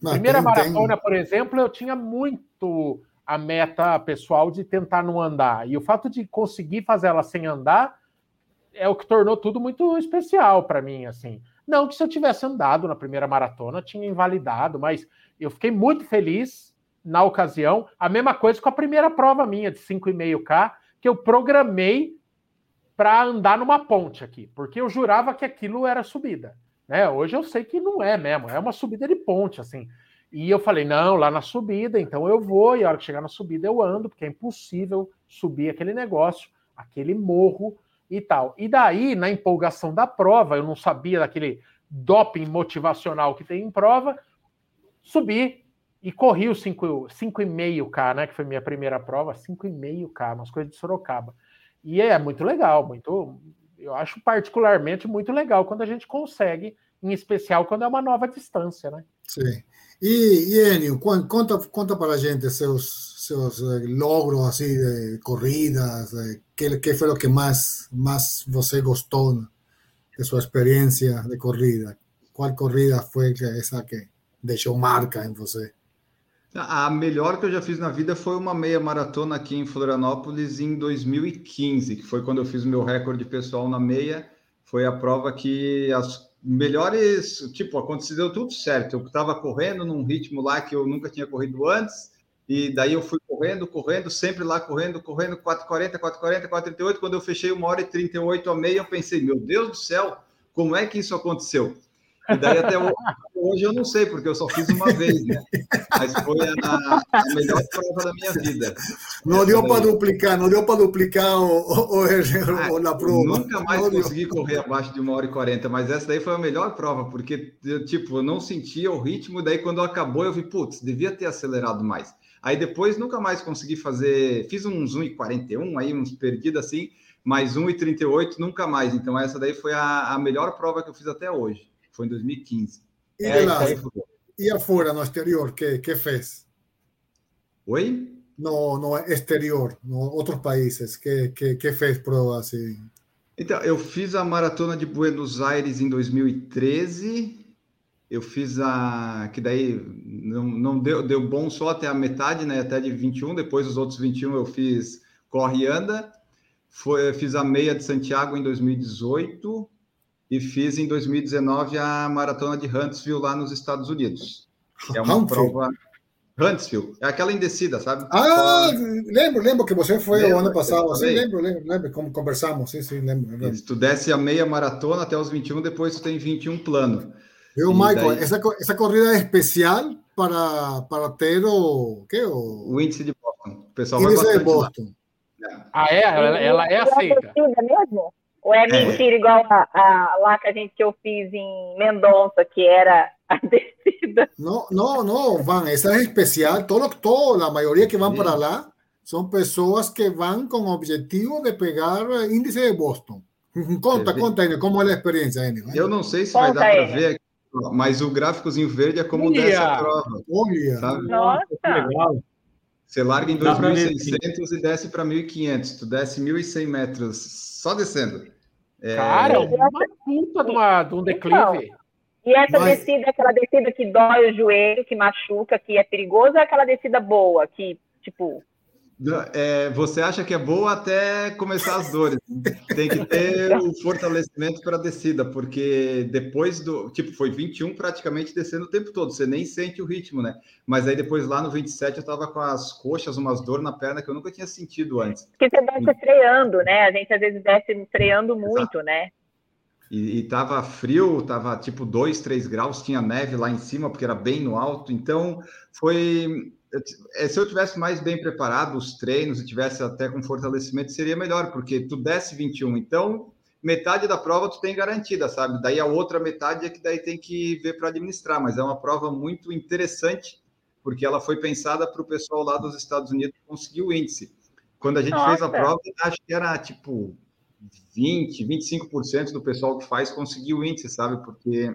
Primeira tem, maratona, tem... por exemplo, eu tinha muito a meta pessoal de tentar não andar. E o fato de conseguir fazer ela sem andar é o que tornou tudo muito especial para mim, assim. Não que se eu tivesse andado na primeira maratona, tinha invalidado, mas eu fiquei muito feliz na ocasião. A mesma coisa com a primeira prova minha de 5,5K, que eu programei para andar numa ponte aqui, porque eu jurava que aquilo era subida. Né? Hoje eu sei que não é mesmo, é uma subida de ponte, assim. E eu falei, não, lá na subida, então eu vou, e a hora que chegar na subida eu ando, porque é impossível subir aquele negócio, aquele morro e tal. E daí, na empolgação da prova, eu não sabia daquele doping motivacional que tem em prova, subi e corri os 5,5K, né? Que foi minha primeira prova, 5,5K, umas coisas de Sorocaba. E é muito legal, muito. Eu acho particularmente muito legal quando a gente consegue, em especial quando é uma nova distância, né? Sim. E, e Enio, conta, conta para a gente seus, seus eh, logros assim de corridas, de, que, que foi o que mais, mais você gostou de sua experiência de corrida? Qual corrida foi essa que deixou marca em você? A melhor que eu já fiz na vida foi uma meia maratona aqui em Florianópolis em 2015, que foi quando eu fiz meu recorde pessoal na meia. Foi a prova que as melhores, tipo, aconteceu tudo certo. Eu estava correndo num ritmo lá que eu nunca tinha corrido antes, e daí eu fui correndo, correndo, sempre lá correndo, correndo 4,40, 4,40, 4,38. Quando eu fechei uma hora e 38 a meia, eu pensei, meu Deus do céu, como é que isso aconteceu? E daí até hoje eu não sei, porque eu só fiz uma vez, né? Mas foi a, a melhor prova da minha vida. Não deu para duplicar, não deu para duplicar o, o, o, o, na prova. Nunca mais não consegui deu. correr abaixo de uma hora e quarenta, mas essa daí foi a melhor prova, porque eu, tipo, eu não sentia o ritmo, daí quando acabou eu vi, putz, devia ter acelerado mais. Aí depois nunca mais consegui fazer, fiz uns 1,41, aí uns perdidos assim, mas 1,38 nunca mais. Então essa daí foi a, a melhor prova que eu fiz até hoje. Foi em 2015. E, é, e afora, no exterior, que, que fez? Oi? No, no exterior, no outros países, que, que, que fez prova assim? Então, eu fiz a maratona de Buenos Aires em 2013. Eu fiz a. que daí não, não deu, deu bom só até a metade, né? Até de 21. Depois, os outros 21 eu fiz corre e anda. Foi, fiz a meia de Santiago em 2018 e fiz em 2019 a maratona de Huntsville lá nos Estados Unidos. É uma Huntsville. prova Huntsville, é aquela indecida, sabe? Ah, lembro, lembro que você foi lembro, o ano passado. Sim, lembro, lembro, lembro como conversamos. Sim, sim, lembro. lembro. Se tu desce a meia maratona até os 21, depois tu tem 21 plano. Eu, Michael, daí... essa, essa corrida é especial para, para ter o, que, o... o índice de Boston. O pessoal índice vai de Boston. Lá. Ah, é? Ela, ela é aceita. mesmo? Ou é, é mentira, é. igual a, a, lá que a gente que eu fiz em Mendonça, que era a [LAUGHS] descida? Não, não, não, Van, essa é especial. Todo, toda a maioria que vão para lá são pessoas que vão com o objetivo de pegar índice de Boston. [LAUGHS] Conta, conta, Enio, como é a experiência, Enio. Eu não sei se conta, vai dar para ver aqui, mas o gráficozinho verde é como Olha. dessa prova. Olha. Sabe? Nossa, legal. Você larga em 2.600 e desce para 1.500. Tu desce 1.100 metros só descendo. É... Cara, uma puta de, uma, de um declive. Então, e essa Mas... descida, aquela descida que dói o joelho, que machuca, que é perigosa, é aquela descida boa, que, tipo, é, você acha que é boa até começar as dores. Tem que ter o fortalecimento para a descida, porque depois do. Tipo, foi 21 praticamente descendo o tempo todo, você nem sente o ritmo, né? Mas aí depois lá no 27 eu tava com as coxas, umas dores na perna que eu nunca tinha sentido antes. Porque você desce freando, né? A gente às vezes desce freando muito, Exato. né? E, e tava frio, tava tipo 2, 3 graus, tinha neve lá em cima, porque era bem no alto. Então foi se eu tivesse mais bem preparado os treinos e tivesse até com fortalecimento, seria melhor, porque tu desce 21, então metade da prova tu tem garantida, sabe? Daí a outra metade é que daí tem que ver para administrar, mas é uma prova muito interessante, porque ela foi pensada para o pessoal lá dos Estados Unidos conseguir o índice. Quando a gente Nossa. fez a prova, acho que era tipo 20, 25% do pessoal que faz conseguiu o índice, sabe? Porque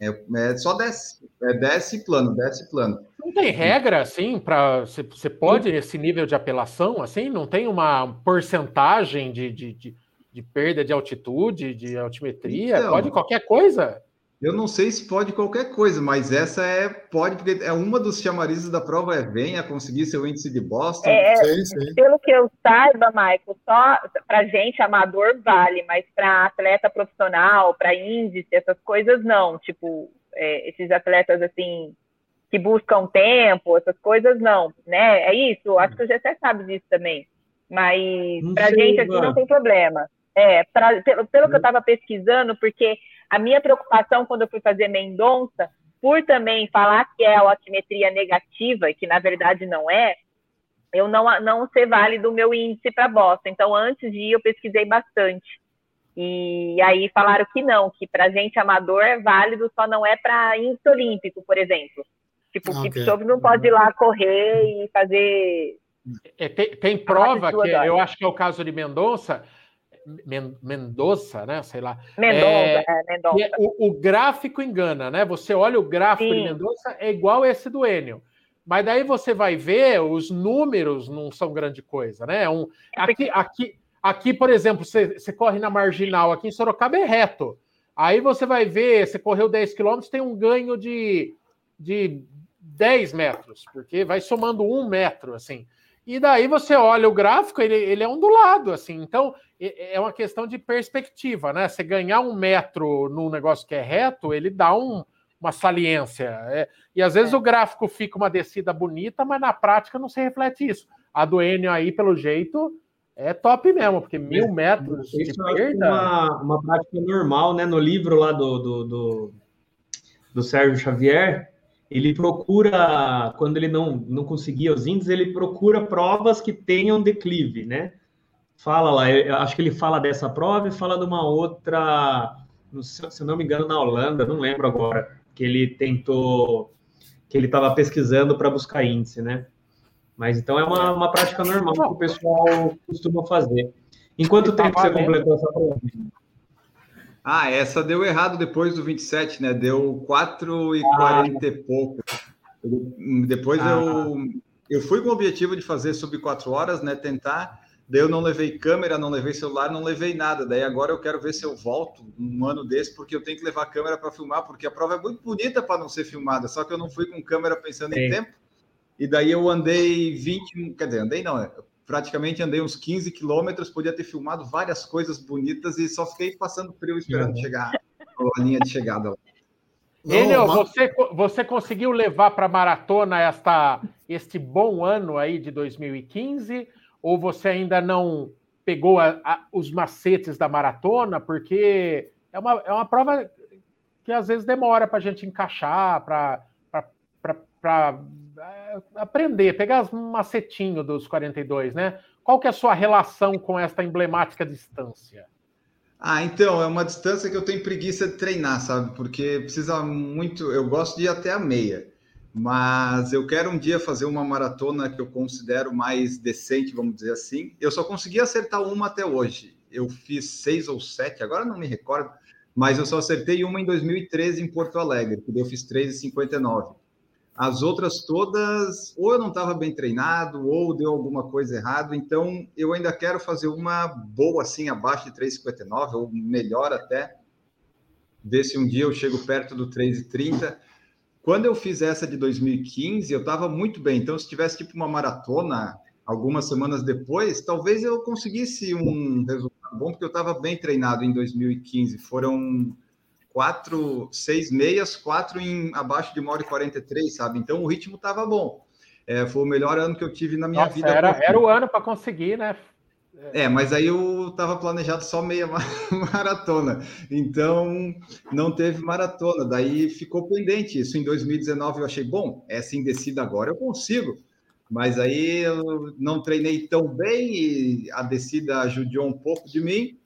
é, é só desce, é desce plano, desce plano. Não tem regra assim para você pode esse nível de apelação assim? Não tem uma porcentagem de, de, de, de perda de altitude, de altimetria? Então, pode qualquer coisa? Eu não sei se pode qualquer coisa, mas essa é pode porque é uma dos chamarizes da prova é venha conseguir seu índice de Boston. É, sim, sim. Pelo que eu saiba, Michael, só para gente amador vale, mas para atleta profissional, para índice, essas coisas não. Tipo, é, esses atletas assim que buscam tempo, essas coisas não, né? É isso. Acho que o Gessé sabe disso também. Mas para gente aqui não tem problema. É, pra, pelo, pelo que eu estava pesquisando, porque a minha preocupação quando eu fui fazer Mendonça por também falar que é altimetria negativa, que na verdade não é, eu não, não ser válido o meu índice para Boston. Então, antes de ir, eu pesquisei bastante. E aí falaram que não, que para gente amador é válido, só não é para índice olímpico, por exemplo. Tipo, okay. Kipchoge não pode ir lá correr e fazer. É, tem, tem prova que eu acho que é o caso de Mendonça, Mendonça, né? Sei lá. Mendonça, é, é Mendonça. É, o, o, gráfico engana, né? Você olha o gráfico Sim. de Mendonça, é igual esse do Enio. Mas daí você vai ver, os números não são grande coisa, né? Um, é aqui, aqui, aqui, por exemplo, você, você corre na marginal, aqui em Sorocaba é reto. Aí você vai ver, você correu 10 quilômetros, tem um ganho de, de 10 metros, porque vai somando um metro, assim. E daí você olha o gráfico, ele, ele é ondulado, assim. Então, é uma questão de perspectiva, né? Você ganhar um metro num negócio que é reto, ele dá um, uma saliência. É, e às vezes é. o gráfico fica uma descida bonita, mas na prática não se reflete isso. A do Enio aí, pelo jeito, é top mesmo, porque mil é, metros isso de perda... É uma, uma prática normal, né? No livro lá do, do, do, do Sérgio Xavier, ele procura, quando ele não, não conseguia os índices, ele procura provas que tenham declive, né? Fala lá, eu acho que ele fala dessa prova e fala de uma outra, se eu não me engano, na Holanda, não lembro agora que ele tentou, que ele estava pesquisando para buscar índice, né? Mas então é uma, uma prática normal que o pessoal costuma fazer. Em quanto tempo você completou essa prova? Ah, essa deu errado depois do 27, né? Deu 4 e ah. 40 e pouco. Depois ah. eu, eu fui com o objetivo de fazer sub 4 horas, né? Tentar. Daí eu não levei câmera, não levei celular, não levei nada. Daí agora eu quero ver se eu volto um ano desse, porque eu tenho que levar câmera para filmar, porque a prova é muito bonita para não ser filmada. Só que eu não fui com câmera pensando Sim. em tempo. E daí eu andei 20, quer dizer, andei não, praticamente andei uns 15 quilômetros, podia ter filmado várias coisas bonitas e só fiquei passando frio esperando uhum. chegar a linha de chegada. Enio, você, você conseguiu levar para a maratona esta, este bom ano aí de 2015? ou você ainda não pegou a, a, os macetes da maratona? Porque é uma, é uma prova que às vezes demora para a gente encaixar, para aprender, pegar os macetinhos dos 42, né? Qual que é a sua relação com esta emblemática distância? Ah, então, é uma distância que eu tenho preguiça de treinar, sabe? Porque precisa muito. Eu gosto de ir até a meia. Mas eu quero um dia fazer uma maratona que eu considero mais decente, vamos dizer assim. Eu só consegui acertar uma até hoje. Eu fiz seis ou sete, agora não me recordo, mas eu só acertei uma em 2013 em Porto Alegre, que eu fiz 3,59. As outras todas, ou eu não estava bem treinado, ou deu alguma coisa errada. Então, eu ainda quero fazer uma boa, assim, abaixo de 3,59, ou melhor até. Ver se um dia eu chego perto do 3,30 quando eu fiz essa de 2015, eu estava muito bem. Então, se tivesse tipo uma maratona algumas semanas depois, talvez eu conseguisse um resultado bom, porque eu estava bem treinado em 2015. Foram quatro, seis meias, quatro em abaixo de uma hora e 43, sabe? Então o ritmo estava bom. É, foi o melhor ano que eu tive na minha Nossa, vida. Era, era o ano para conseguir, né? É, mas aí eu estava planejado só meia [LAUGHS] maratona, então não teve maratona. Daí ficou pendente. Isso em 2019 eu achei bom. Essa indecida agora eu consigo, mas aí eu não treinei tão bem e a descida ajudou um pouco de mim.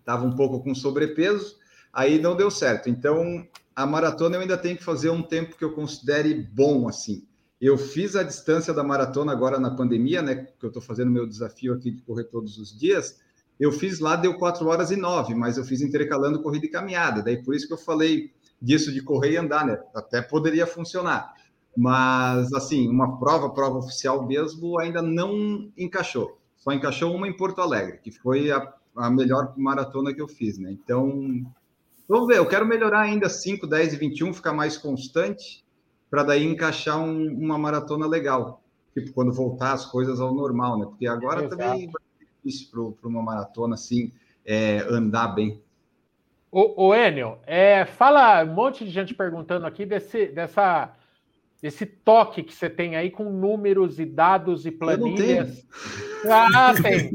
Estava um pouco com sobrepeso, aí não deu certo. Então a maratona eu ainda tenho que fazer um tempo que eu considere bom assim. Eu fiz a distância da maratona agora na pandemia, né? Que eu estou fazendo meu desafio aqui de correr todos os dias. Eu fiz lá, deu 4 horas e 9, mas eu fiz intercalando corrida e caminhada. Daí por isso que eu falei disso de correr e andar, né? Até poderia funcionar. Mas, assim, uma prova, prova oficial mesmo, ainda não encaixou. Só encaixou uma em Porto Alegre, que foi a, a melhor maratona que eu fiz, né? Então, vamos ver. Eu quero melhorar ainda 5, 10 e 21, ficar mais constante para daí encaixar um, uma maratona legal. Tipo, quando voltar as coisas ao normal, né? Porque agora Exato. também vai ser difícil para uma maratona assim é, andar bem. O, o Enio, é, fala um monte de gente perguntando aqui desse, dessa, desse toque que você tem aí com números e dados e planilhas. Ah, tem.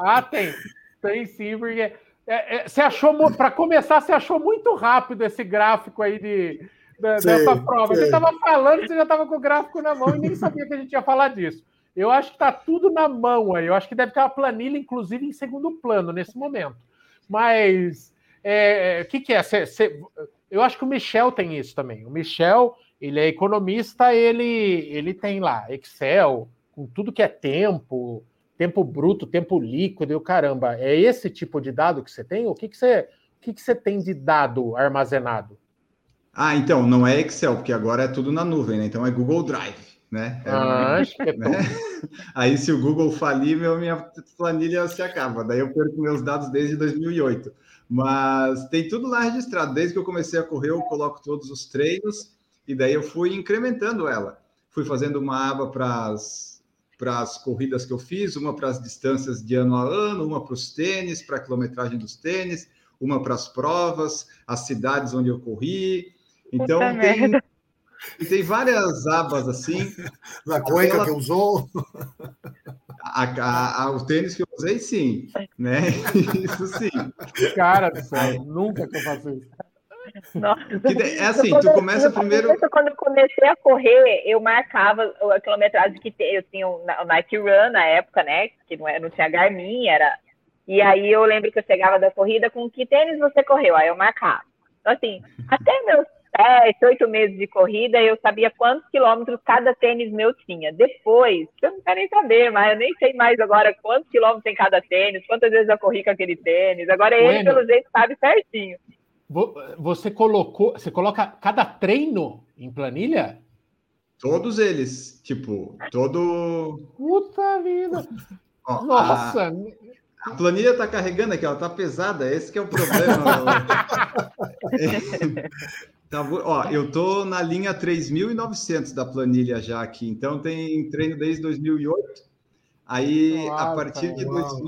Ah, tem. Tem sim, porque é, é, você achou, para começar, você achou muito rápido esse gráfico aí de dessa prova. Você estava falando, você já estava com o gráfico na mão e nem sabia que a gente ia falar disso. Eu acho que está tudo na mão aí. Eu acho que deve ter uma planilha, inclusive, em segundo plano nesse momento. Mas é, o que, que é? Cê, cê, eu acho que o Michel tem isso também. O Michel, ele é economista, ele, ele tem lá Excel, com tudo que é tempo, tempo bruto, tempo líquido e o caramba. É esse tipo de dado que você tem? O que, que, você, o que, que você tem de dado armazenado? Ah, então, não é Excel, porque agora é tudo na nuvem, né? Então é Google Drive, né? É, ah, acho que é né? [LAUGHS] Aí se o Google falir, meu, minha planilha se acaba. Daí eu perco meus dados desde 2008. Mas tem tudo lá registrado. Desde que eu comecei a correr, eu coloco todos os treinos e daí eu fui incrementando ela. Fui fazendo uma aba para as corridas que eu fiz, uma para as distâncias de ano a ano, uma para os tênis, para a quilometragem dos tênis, uma para as provas, as cidades onde eu corri. Então tem, tem várias abas assim. [LAUGHS] Na cueca aquela... que usou. A, a, a, o tênis que eu usei, sim. Né? [LAUGHS] Isso sim. Cara do céu, nunca que eu faço isso. Nossa. É assim, tu começa primeiro. Quando eu comecei a correr, eu marcava a quilometragem que eu tinha o Nike Run na época, né? Que não, não tinha Garmin, era. E aí eu lembro que eu chegava da corrida com que tênis você correu? Aí eu marcava. Então, assim, [LAUGHS] até meus sete, oito meses de corrida, eu sabia quantos quilômetros cada tênis meu tinha. Depois, eu não quero nem saber, mas eu nem sei mais agora quantos quilômetros tem cada tênis, quantas vezes eu corri com aquele tênis. Agora ele, bueno, pelo jeito, sabe certinho. Você colocou, você coloca cada treino em planilha? Todos eles, tipo, todo. Puta vida! Ó, Nossa! A... A planilha tá carregando aqui, ela tá pesada, esse que é o problema. [LAUGHS] Tá, ó, eu tô na linha 3.900 da planilha já aqui, então tem treino desde 2008. Aí, Nossa, a partir de uau.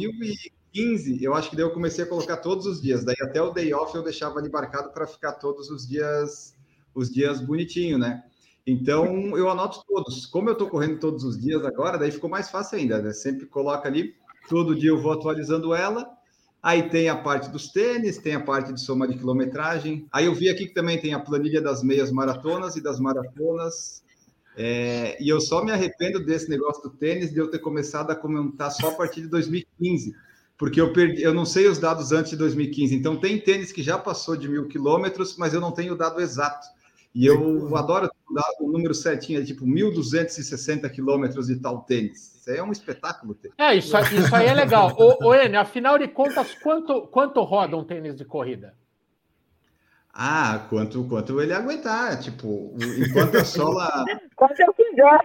2015, eu acho que daí eu comecei a colocar todos os dias. Daí até o day off eu deixava ali marcado para ficar todos os dias, os dias bonitinho, né? Então eu anoto todos. Como eu tô correndo todos os dias agora, daí ficou mais fácil ainda, né? Sempre coloca ali, todo dia eu vou atualizando ela Aí tem a parte dos tênis, tem a parte de soma de quilometragem. Aí eu vi aqui que também tem a planilha das meias maratonas e das maratonas. É, e eu só me arrependo desse negócio do tênis de eu ter começado a comentar só a partir de 2015, porque eu perdi, eu não sei os dados antes de 2015. Então tem tênis que já passou de mil quilômetros, mas eu não tenho o dado exato. E eu adoro o número certinho, é tipo 1.260 quilômetros de tal tênis. Isso aí é um espetáculo. É, isso, isso aí é legal. ô, ô Enio, afinal de contas, quanto, quanto roda um tênis de corrida? Ah, quanto, quanto ele aguentar, tipo, enquanto a sola. [LAUGHS] Quanto eu quiser.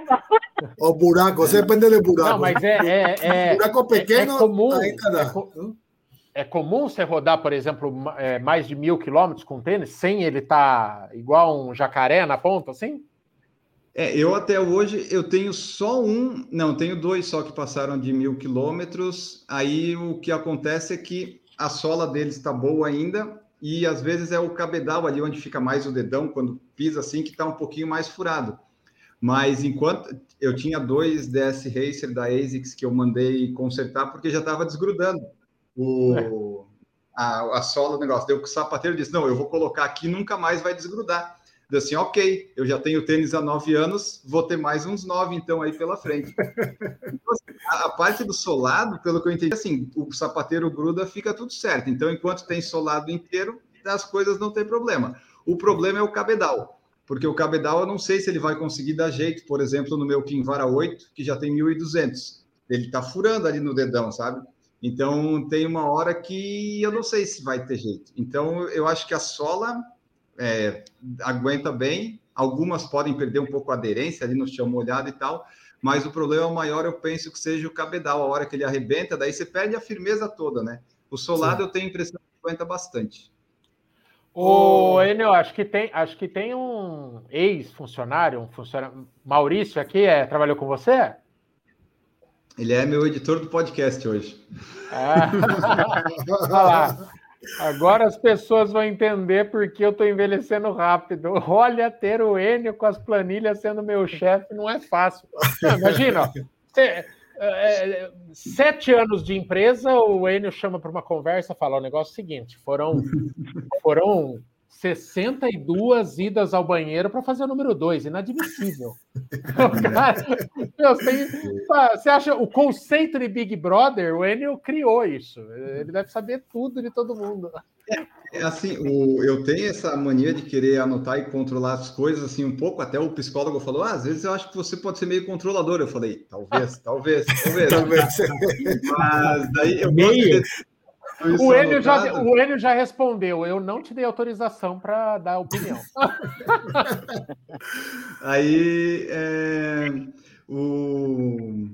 O buraco, você depende do buraco. Não, mas é. é, é buraco pequeno, é, é comum. É, é, comum você rodar, por exemplo, é, mais de mil quilômetros com tênis, sem ele estar tá igual um jacaré na ponta, assim? É, eu até hoje eu tenho só um, não, tenho dois só que passaram de mil quilômetros. Aí o que acontece é que a sola deles está boa ainda e às vezes é o cabedal ali onde fica mais o dedão quando pisa assim que está um pouquinho mais furado. Mas enquanto eu tinha dois DS Racer da ASICS que eu mandei consertar porque já estava desgrudando o, é. a, a sola do negócio. Deu que o sapateiro disse: Não, eu vou colocar aqui nunca mais vai desgrudar assim, ok, eu já tenho tênis há nove anos, vou ter mais uns nove, então, aí pela frente. Então, assim, a, a, parte do solado, pelo que eu entendi, assim, o sapateiro gruda, fica tudo certo. Então, enquanto tem solado inteiro, as coisas não tem problema. O problema é o cabedal, porque o cabedal eu não sei se ele vai conseguir dar jeito, por exemplo, no meu Kinvara 8, que já tem 1.200. Ele tá furando ali no dedão, sabe? Então, tem uma hora que eu não sei se vai ter jeito. Então, eu acho que a sola é, aguenta bem, algumas podem perder um pouco a aderência ali no chão molhado e tal, mas o problema maior eu penso que seja o cabedal, a hora que ele arrebenta, daí você perde a firmeza toda, né? O solado Sim. eu tenho a impressão que aguenta bastante. O Enio, acho que tem, acho que tem um ex-funcionário, um funcionário, Maurício aqui, é, trabalhou com você? Ele é meu editor do podcast hoje. Ah, [LAUGHS] olha lá. Agora as pessoas vão entender porque eu estou envelhecendo rápido. Olha, ter o Enio com as planilhas sendo meu chefe não é fácil. Não, imagina, é, é, sete anos de empresa, o Enio chama para uma conversa e fala: o negócio é o seguinte: foram, foram 62 idas ao banheiro para fazer o número 2, inadmissível. [LAUGHS] cara, meu, tem, você acha o conceito de Big Brother? O Enio criou isso. Ele deve saber tudo de todo mundo. É, assim, o, eu tenho essa mania de querer anotar e controlar as coisas assim um pouco. Até o psicólogo falou: ah, às vezes eu acho que você pode ser meio controlador. Eu falei: talvez, talvez, talvez. [LAUGHS] talvez. Mas daí eu meio. O Enio, já, o Enio já respondeu, eu não te dei autorização para dar opinião. [LAUGHS] Aí é, o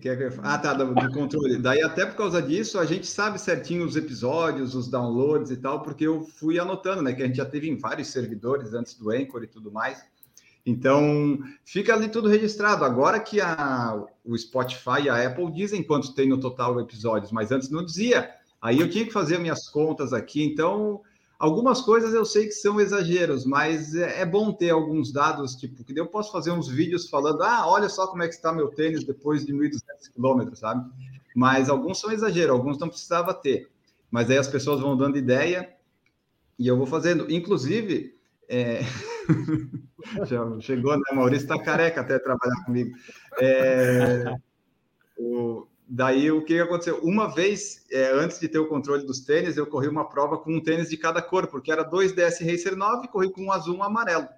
que, é que eu... Ah, tá, do, do, controle. Daí, até por causa disso, a gente sabe certinho os episódios, os downloads e tal, porque eu fui anotando, né? Que a gente já teve em vários servidores antes do Anchor e tudo mais. Então, fica ali tudo registrado. Agora que a, o Spotify e a Apple dizem quantos tem no total episódios, mas antes não dizia. Aí eu tinha que fazer minhas contas aqui. Então, Algumas coisas eu sei que são exageros, mas é, é bom ter alguns dados, tipo, que eu posso fazer uns vídeos falando, ah, olha só como é que está meu tênis depois de 1.200 quilômetros, sabe? Mas alguns são exageros, alguns não precisava ter. Mas aí as pessoas vão dando ideia e eu vou fazendo. Inclusive, é... [LAUGHS] chegou, né? Maurício está careca até trabalhar comigo. É... O... Daí o que aconteceu? Uma vez, é, antes de ter o controle dos tênis, eu corri uma prova com um tênis de cada cor, porque era dois DS Racer 9 corri com um azul e um amarelo.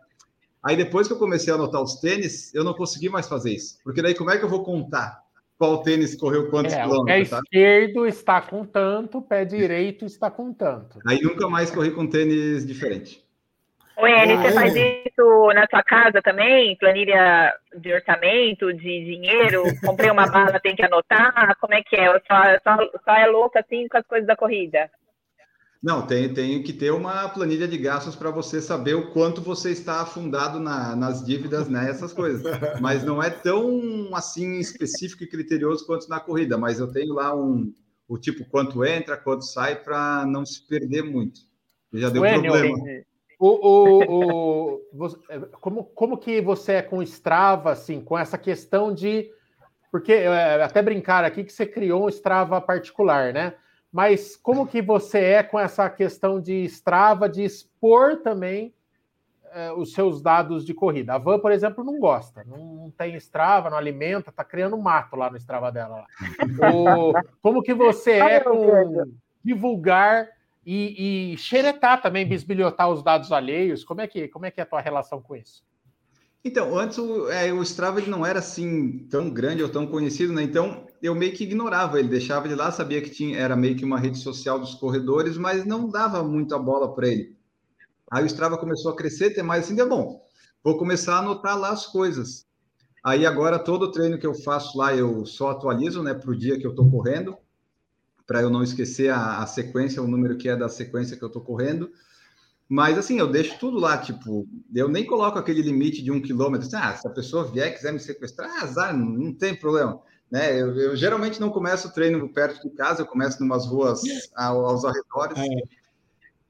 Aí depois que eu comecei a anotar os tênis, eu não consegui mais fazer isso. Porque daí como é que eu vou contar qual tênis correu quantos é, quilômetros? O pé tá? esquerdo está com tanto, o pé direito está com tanto. Aí nunca mais corri com tênis diferente. Oi, Eli, você faz isso na sua casa também? Planilha de orçamento, de dinheiro? Comprei uma bala, tem que anotar? Como é que é? Só, só, só é louca assim com as coisas da corrida? Não, tem, tem que ter uma planilha de gastos para você saber o quanto você está afundado na, nas dívidas, né? Essas coisas. Mas não é tão assim específico e criterioso quanto na corrida. Mas eu tenho lá um o tipo quanto entra, quanto sai, para não se perder muito. Já deu Ué, problema. Meu, o, o, o, é, como, como que você é com Strava, assim, com essa questão de. Porque é, até brincar aqui que você criou um Strava particular, né? Mas como que você é com essa questão de Strava, de expor também é, os seus dados de corrida? A Van, por exemplo, não gosta, não, não tem Strava, não alimenta, tá criando mato lá no Strava dela. o, como que você [LAUGHS] é com divulgar e, e xeretar também, bisbilhotar os dados alheios. Como é que, como é, que é a tua relação com isso? Então, antes o, é, o Strava ele não era assim tão grande ou tão conhecido, né? Então eu meio que ignorava ele, deixava ele lá, sabia que tinha, era meio que uma rede social dos corredores, mas não dava muita bola para ele. Aí o Strava começou a crescer, ter mais assim, deu bom. Vou começar a anotar lá as coisas. Aí agora todo treino que eu faço lá eu só atualizo, né, para o dia que eu estou correndo para eu não esquecer a, a, sequência, o número que é da sequência que eu estou correndo. Mas assim, eu deixo tudo lá, tipo, eu nem coloco aquele limite de um quilômetro. Assim, ah, se a pessoa vier quiser me sequestrar, ah, azar, não, não tem problema. Né? Eu, eu, geralmente não começo o treino perto de casa, eu começo em umas ruas ao, aos arredores. É.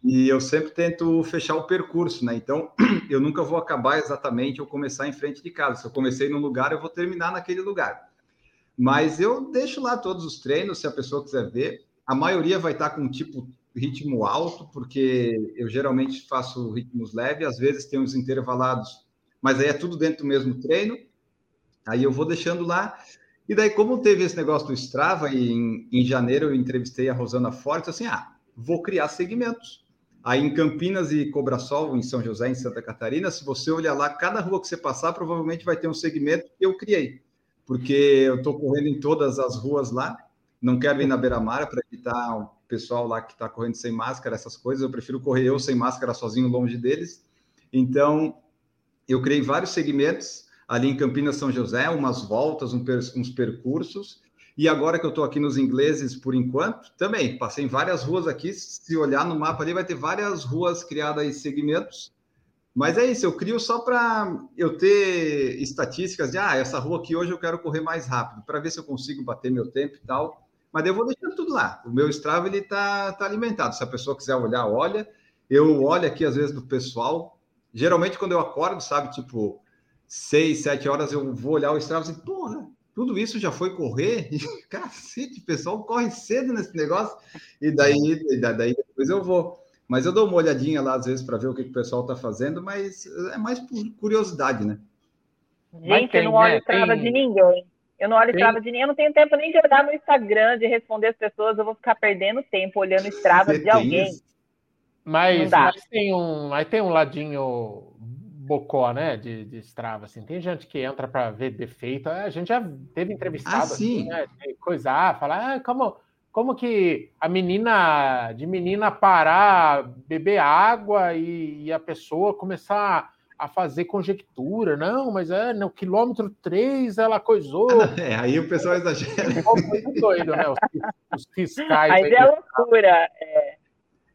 E eu sempre tento fechar o percurso, né? Então, [CLEARS THROAT] eu nunca vou acabar exatamente ou começar em frente de casa. Se eu comecei num lugar, eu vou terminar naquele lugar. Mas eu deixo lá todos os treinos, se a pessoa quiser ver. A maioria vai estar com tipo ritmo alto, porque eu geralmente faço ritmos leves, às vezes tem uns intervalados, mas aí é tudo dentro do mesmo treino. Aí eu vou deixando lá. E daí, como teve esse negócio do Strava, em, em janeiro eu entrevistei a Rosana Forte, assim, ah, vou criar segmentos. Aí em Campinas e Cobrasol, em São José, em Santa Catarina, se você olhar lá, cada rua que você passar, provavelmente vai ter um segmento que eu criei porque eu estou correndo em todas as ruas lá. Não quero ir na beira-mar para evitar o pessoal lá que está correndo sem máscara, essas coisas. Eu prefiro correr eu sem máscara sozinho, longe deles. Então, eu criei vários segmentos ali em Campinas, São José, umas voltas, uns percursos. E agora que eu estou aqui nos ingleses, por enquanto, também passei em várias ruas aqui. Se olhar no mapa ali, vai ter várias ruas criadas em segmentos. Mas é isso, eu crio só para eu ter estatísticas de, ah, essa rua aqui hoje eu quero correr mais rápido, para ver se eu consigo bater meu tempo e tal. Mas eu vou deixando tudo lá. O meu Strava, ele tá, tá alimentado. Se a pessoa quiser olhar, olha. Eu olho aqui, às vezes, do pessoal. Geralmente, quando eu acordo, sabe, tipo, seis, sete horas, eu vou olhar o Strava e assim, porra, tudo isso já foi correr? E, [LAUGHS] cacete, o pessoal corre cedo nesse negócio. E daí, daí depois eu vou Mas eu dou uma olhadinha lá às vezes para ver o que, que o pessoal está fazendo, mas é mais por curiosidade, né? Gente, tem, eu não olho né? tem... de ninguém. Eu não olho tem... trava de ninguém, eu não tenho tempo nem de olhar no Instagram, de responder as pessoas, eu vou ficar perdendo tempo olhando estrava de alguém. Isso? Mas, mas, tem um, aí tem um ladinho bocó, né, de, de Strava, assim. Tem gente que entra para ver defeito. A gente já teve entrevistado, ah, assim, né, coisar, falar, ah, como, como que a menina, de menina parar, beber água e, e a pessoa começar a fazer conjectura, não, mas é no quilômetro 3 ela coisou. [LAUGHS] É, aí o pessoal exagera. É doido, né? Os, os fiscais. Aí, aí é loucura. É.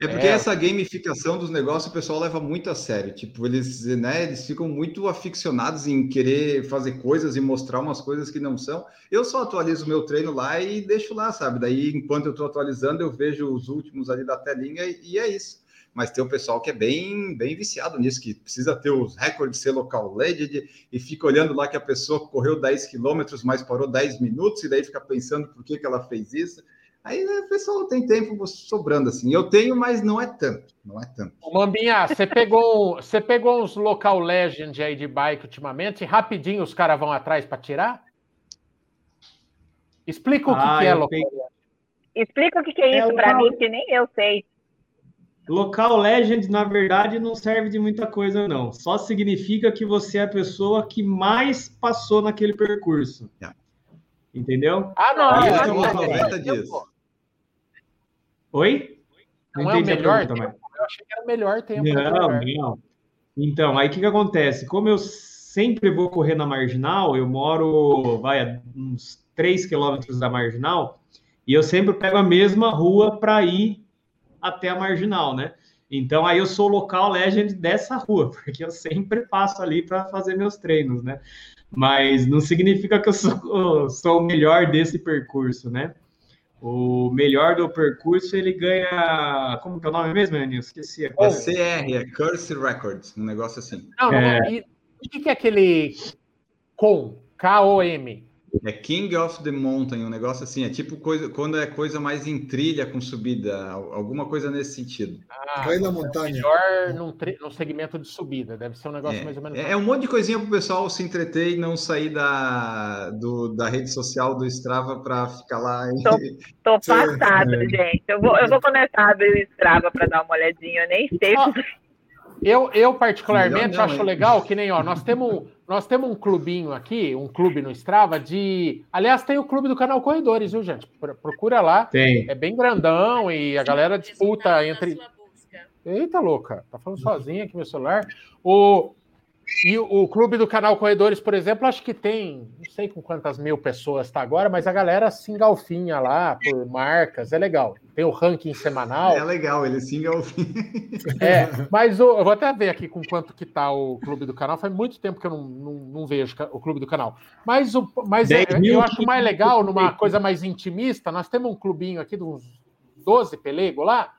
É porque é. essa gamificação dos negócios o pessoal leva muito a sério. Tipo, eles, né, eles ficam muito aficionados em querer fazer coisas e mostrar umas coisas que não são. Eu só atualizo meu treino lá e deixo lá, sabe? Daí, enquanto eu estou atualizando, eu vejo os últimos ali da telinha e, e, é isso. Mas tem o pessoal que é bem, bem viciado nisso, que precisa ter os recordes, ser local legend e fica olhando lá que a pessoa correu 10 quilômetros, mas parou 10 minutos, e daí fica pensando por que, que ela fez isso. Aí né, o pessoal tem tempo sobrando assim. Eu tenho, mas não é tanto. Não é tanto. Mambinha, você pegou, você pegou uns local legend aí de bike ultimamente, rapidinho os caras vão atrás para tirar? Explica o que, ah, que é local. Peguei... Explica o que, que é, é isso para mim, que nem eu sei. Local Legend, na verdade, não serve de muita coisa, não. Só significa que você é a pessoa que mais passou naquele percurso. É. Entendeu? Ah, não. Isso é uma 90 dias. Oi? Não, não é o melhor tempo? Eu achei que era o melhor tempo. Não, não. Então, aí o que, que acontece? Como eu sempre vou correr na marginal, eu moro, vai, uns 3 quilômetros da marginal, e eu sempre pego a mesma rua para ir até a marginal, né? Então aí eu sou local legend dessa rua, [LAUGHS] porque eu sempre passo ali para fazer meus treinos, né? Mas não significa que eu sou, [LAUGHS] sou o melhor desse percurso, né? O melhor do percurso ele ganha. Como que é o nome mesmo, Aninho? Esqueci. É CR, é Curse Records, um negócio assim. Não, é... e o que é aquele com? K-O-M? É King of the Mountain, um negócio assim, é tipo coisa, quando é coisa mais em trilha com subida, alguma coisa nesse sentido. Ah, Rei da montanha. Melhor num, num, segmento de subida, deve ser um negócio é, mais ou menos. É, é um monte de coisinha para o pessoal se entreter e não sair da, do, da rede social do Strava para ficar lá. E... Tô, tô passada, é. gente. Eu vou, eu vou começar a abrir o Strava para dar uma olhadinha, eu nem sei. Eu, eu particularmente não, acho legal que nem, ó, nós temos, nós temos um clubinho aqui, um clube no Strava de. Aliás, tem o clube do canal Corredores, viu, gente? Procura lá. Tem. É bem grandão e a galera disputa entre. Eita, louca, tá falando sozinha aqui meu celular. O, e o, clube do canal Corredores, por exemplo, acho que tem, não sei com quantas mil pessoas está agora, mas a galera se engalfinha lá por marcas, é legal. Tem o ranking semanal. É legal, ele se engalfinha. [LAUGHS] É, mas o, eu vou até ver aqui com quanto que tá o clube do canal. Faz muito tempo que eu não, não, não vejo o clube do canal. Mas, o, mas é, eu acho mais legal, numa coisa mais intimista, nós temos um clubinho aqui de uns 12 pelego lá,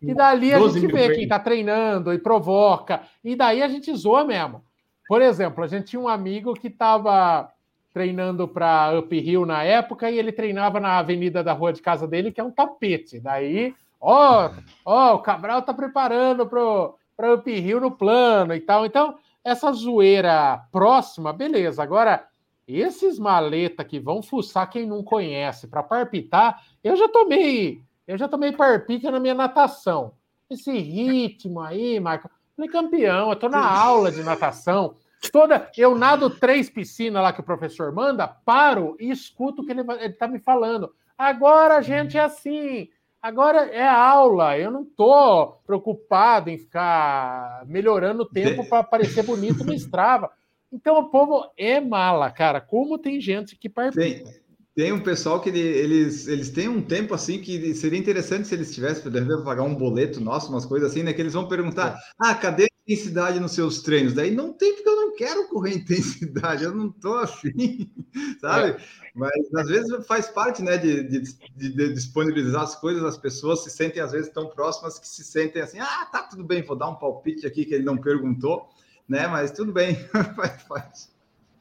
e dali a gente vê quem está treinando e provoca. E daí a gente zoa mesmo. Por exemplo, a gente tinha um amigo que estava treinando para Uphill na época e ele treinava na avenida da rua de casa dele, que é um tapete. Daí, ó, ó, o Cabral está preparando para Uphill no plano e tal. Então, essa zoeira próxima, beleza. Agora, esses maleta que vão fuçar quem não conhece para parpitar, eu já tomei eu já tomei parpica na minha natação. Esse ritmo aí, Marco. Falei, campeão, eu tô na aula de natação. Toda, eu nado três piscinas lá que o professor manda, paro e escuto o que ele, ele tá me falando. Agora a gente é assim. Agora é aula. Eu não tô preocupado em ficar melhorando o tempo para parecer bonito no Strava. Então o povo é mala, cara. Como tem gente que parpica. Tem um pessoal que ele, eles, eles têm um tempo assim que seria interessante se eles tivessem, poderiam pagar um boleto nosso, umas coisas assim, né? Que eles vão perguntar: é. ah, cadê a intensidade nos seus treinos? Daí não tem, porque eu não quero correr intensidade, eu não tô afim, [LAUGHS] sabe? É. Mas às vezes faz parte, né, de, de, de, disponibilizar as coisas, as pessoas se sentem às vezes tão próximas que se sentem assim: ah, tá tudo bem, vou dar um palpite aqui que ele não perguntou, né? Mas tudo bem, [LAUGHS] faz.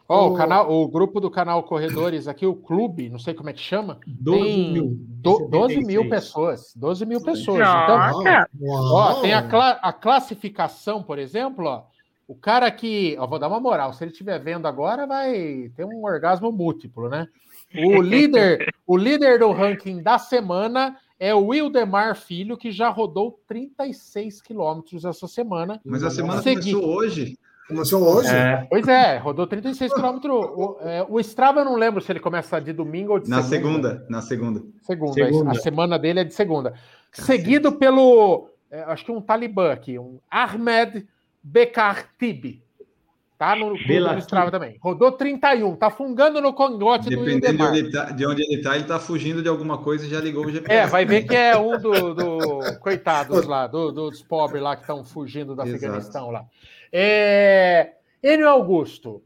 Oh, o, canal, o grupo do canal Corredores aqui, o clube, não sei como é que chama, 12 tem mil, do, 12 mil pessoas. 12 mil pessoas. Então, ó, tem a, cla a classificação, por exemplo, ó, o cara que. Ó, vou dar uma moral, se ele estiver vendo agora, vai ter um orgasmo múltiplo, né? O [LAUGHS] líder, o líder do ranking da semana é o Wildemar Filho, que já rodou 36 quilômetros essa semana. Mas a semana Segui... começou hoje. Começou hoje? É, pois é, rodou 36 quilômetros. O, é, o Strava eu não lembro se ele começa de domingo ou de na segunda. segunda. Na segunda. Segunda. segunda. A semana dele é de segunda. Seguido pelo, é, acho que um talibã aqui, um Ahmed Bekartib. Tá no, no Strava também. Rodou 31, tá fungando no congote Dependendo do Dependendo de, tá, de onde ele tá, ele tá fugindo de alguma coisa e já ligou o GPS. É, vai ver que é um do, do [LAUGHS] coitados lá, do, dos pobres lá que estão fugindo do. Afeganistão lá. É... Enio Augusto,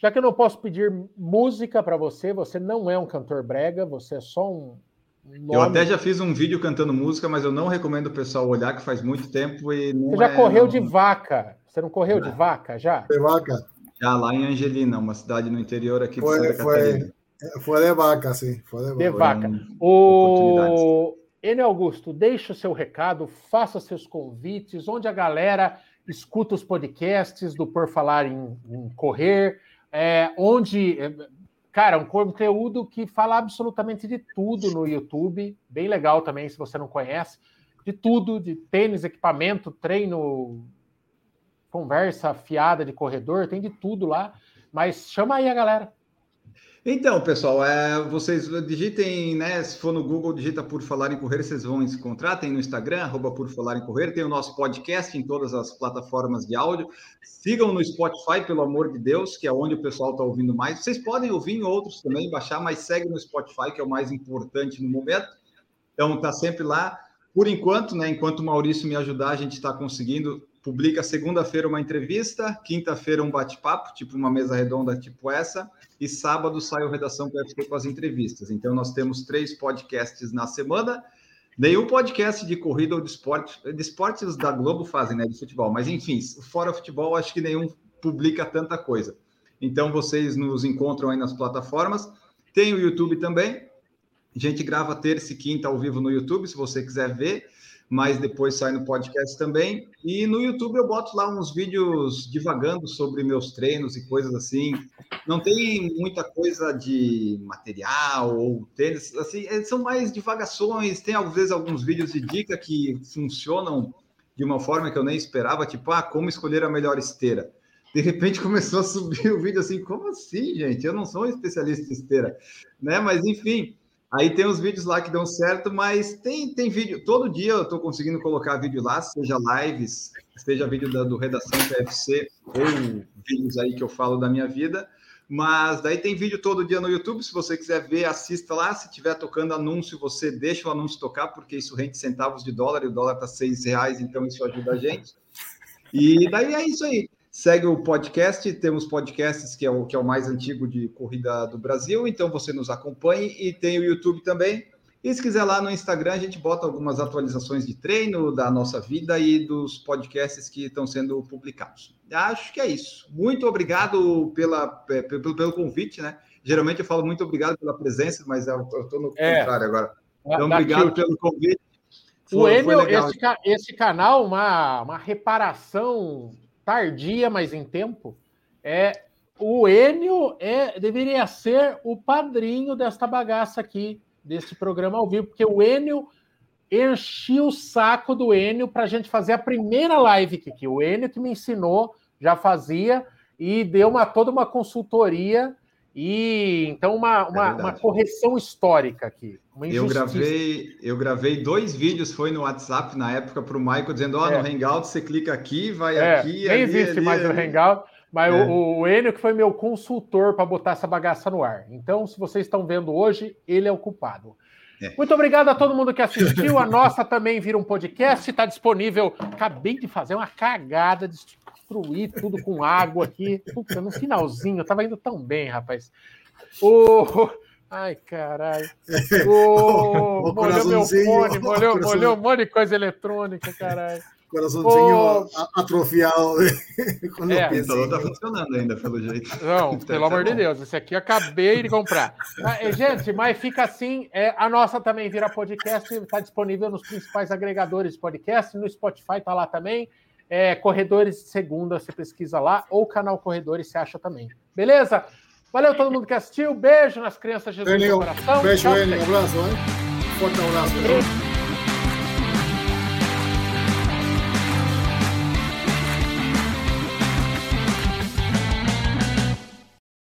já que eu não posso pedir música para você, você não é um cantor brega, você é só um. Nome. Eu até já fiz um vídeo cantando música, mas eu não recomendo o pessoal olhar, que faz muito tempo e não Você já é, correu não... de vaca? Você não correu não. de vaca já? De vaca. Já lá em Angelina, uma cidade no interior aqui foi, de Santa foi, Foi de vaca, sim. Foi de vaca. De vaca. Um, o Enio Augusto, deixe o seu recado, faça seus convites, onde a galera escuta os podcasts do Por Falar em, em Correr, é, onde, é, cara, um conteúdo que fala absolutamente de tudo no YouTube, bem legal também, se você não conhece, de tudo, de tênis, equipamento, treino, conversa fiada de corredor, tem de tudo lá, mas chama aí a galera. Então, pessoal, é, vocês digitem, né? Se for no Google, digita por falar em correr, vocês vão encontrar. Tem no Instagram, arroba por falar em correr, tem o nosso podcast em todas as plataformas de áudio. Sigam no Spotify, pelo amor de Deus, que é onde o pessoal está ouvindo mais. Vocês podem ouvir em outros também, baixar, mas segue no Spotify, que é o mais importante no momento. Então, tá sempre lá. Por enquanto, né? Enquanto o Maurício me ajudar, a gente está conseguindo publica segunda-feira uma entrevista, quinta-feira um bate-papo, tipo uma mesa redonda tipo essa, e sábado sai o Redação PFC com as entrevistas. Então, nós temos três podcasts na semana. Nenhum podcast de corrida ou de esporte, de esportes da Globo fazem, né? De futebol. Mas, enfim, fora futebol, acho que nenhum publica tanta coisa. Então, vocês nos encontram aí nas plataformas. Tem o YouTube também. A gente grava terça e quinta ao vivo no YouTube, se você quiser ver mas depois sai no podcast também. E no YouTube eu boto lá uns vídeos divagando sobre meus treinos e coisas assim. Não tem muita coisa de material ou tênis, assim, é, são mais divagações. Tem às vezes alguns vídeos de dica que funcionam de uma forma que eu nem esperava, tipo, ah, como escolher a melhor esteira. De repente [LAUGHS] começou a subir o vídeo assim, como assim, gente? Eu não sou um especialista em esteira, né? Mas enfim, Aí tem os vídeos lá que dão certo, mas tem, tem vídeo. Todo dia eu estou conseguindo colocar vídeo lá, seja lives, seja vídeo da, do Redação PFC, ou vídeos aí que eu falo da minha vida. Mas daí tem vídeo todo dia no YouTube. Se você quiser ver, assista lá. Se tiver tocando anúncio, você deixa o anúncio tocar, porque isso rende centavos de dólar e o dólar está seis reais, então isso ajuda a gente. E daí é isso aí. Segue o podcast, temos podcasts que é o que é o mais antigo de corrida do Brasil, então você nos acompanhe e tem o YouTube também. E se quiser lá no Instagram, a gente bota algumas atualizações de treino da nossa vida e dos podcasts que estão sendo publicados. Acho que é isso. Muito obrigado pela, pelo, pelo convite, né? Geralmente eu falo muito obrigado pela presença, mas eu estou no é, contrário agora. Então, obrigado pelo convite. Foi, o Emil, esse, esse canal, uma, uma reparação tardia, mas em tempo, é o Enio é, deveria ser o padrinho desta bagaça aqui, deste programa ao vivo, porque o Enio enchi o saco do Enio para a gente fazer a primeira live aqui. O Enio que me ensinou, já fazia, e deu uma, toda uma consultoria e então uma, é uma, uma correção histórica aqui. eu gravei, eu gravei dois vídeos, foi no WhatsApp na época para o Michael dizendo: ó, oh, é. no Hangout você clica aqui, vai é, aqui. Nem ali, existe ali, mais ali. o Hangout, mas é. o, o Enio que foi meu consultor para botar essa bagaça no ar. Então, se vocês estão vendo hoje, ele é o culpado. É. Muito obrigado a todo mundo que assistiu. A nossa também vira um podcast, está disponível. Acabei de fazer uma cagada, destruir tudo com água aqui. Puta, no finalzinho, tava indo tão bem, rapaz. O. Ai, caralho. O... [LAUGHS] molhou meu fone, molhou, molhou um monte de coisa eletrônica, caralho. Coraçãozinho atrofiado. [LAUGHS] é, o tá funcionando ainda, pelo jeito. Não, pelo amor de Deus, esse aqui eu acabei de comprar. Ah, gente, mas fica assim, é, a nossa também vira podcast, está disponível nos principais agregadores de podcast, no Spotify tá lá também. É, Corredores de Segunda, você pesquisa lá, ou canal Corredores, você acha também. Beleza? Valeu todo mundo que assistiu, beijo nas crianças de Jesus Enio, coração. Beijo, Enio, um abraço, hein? Forte abraço.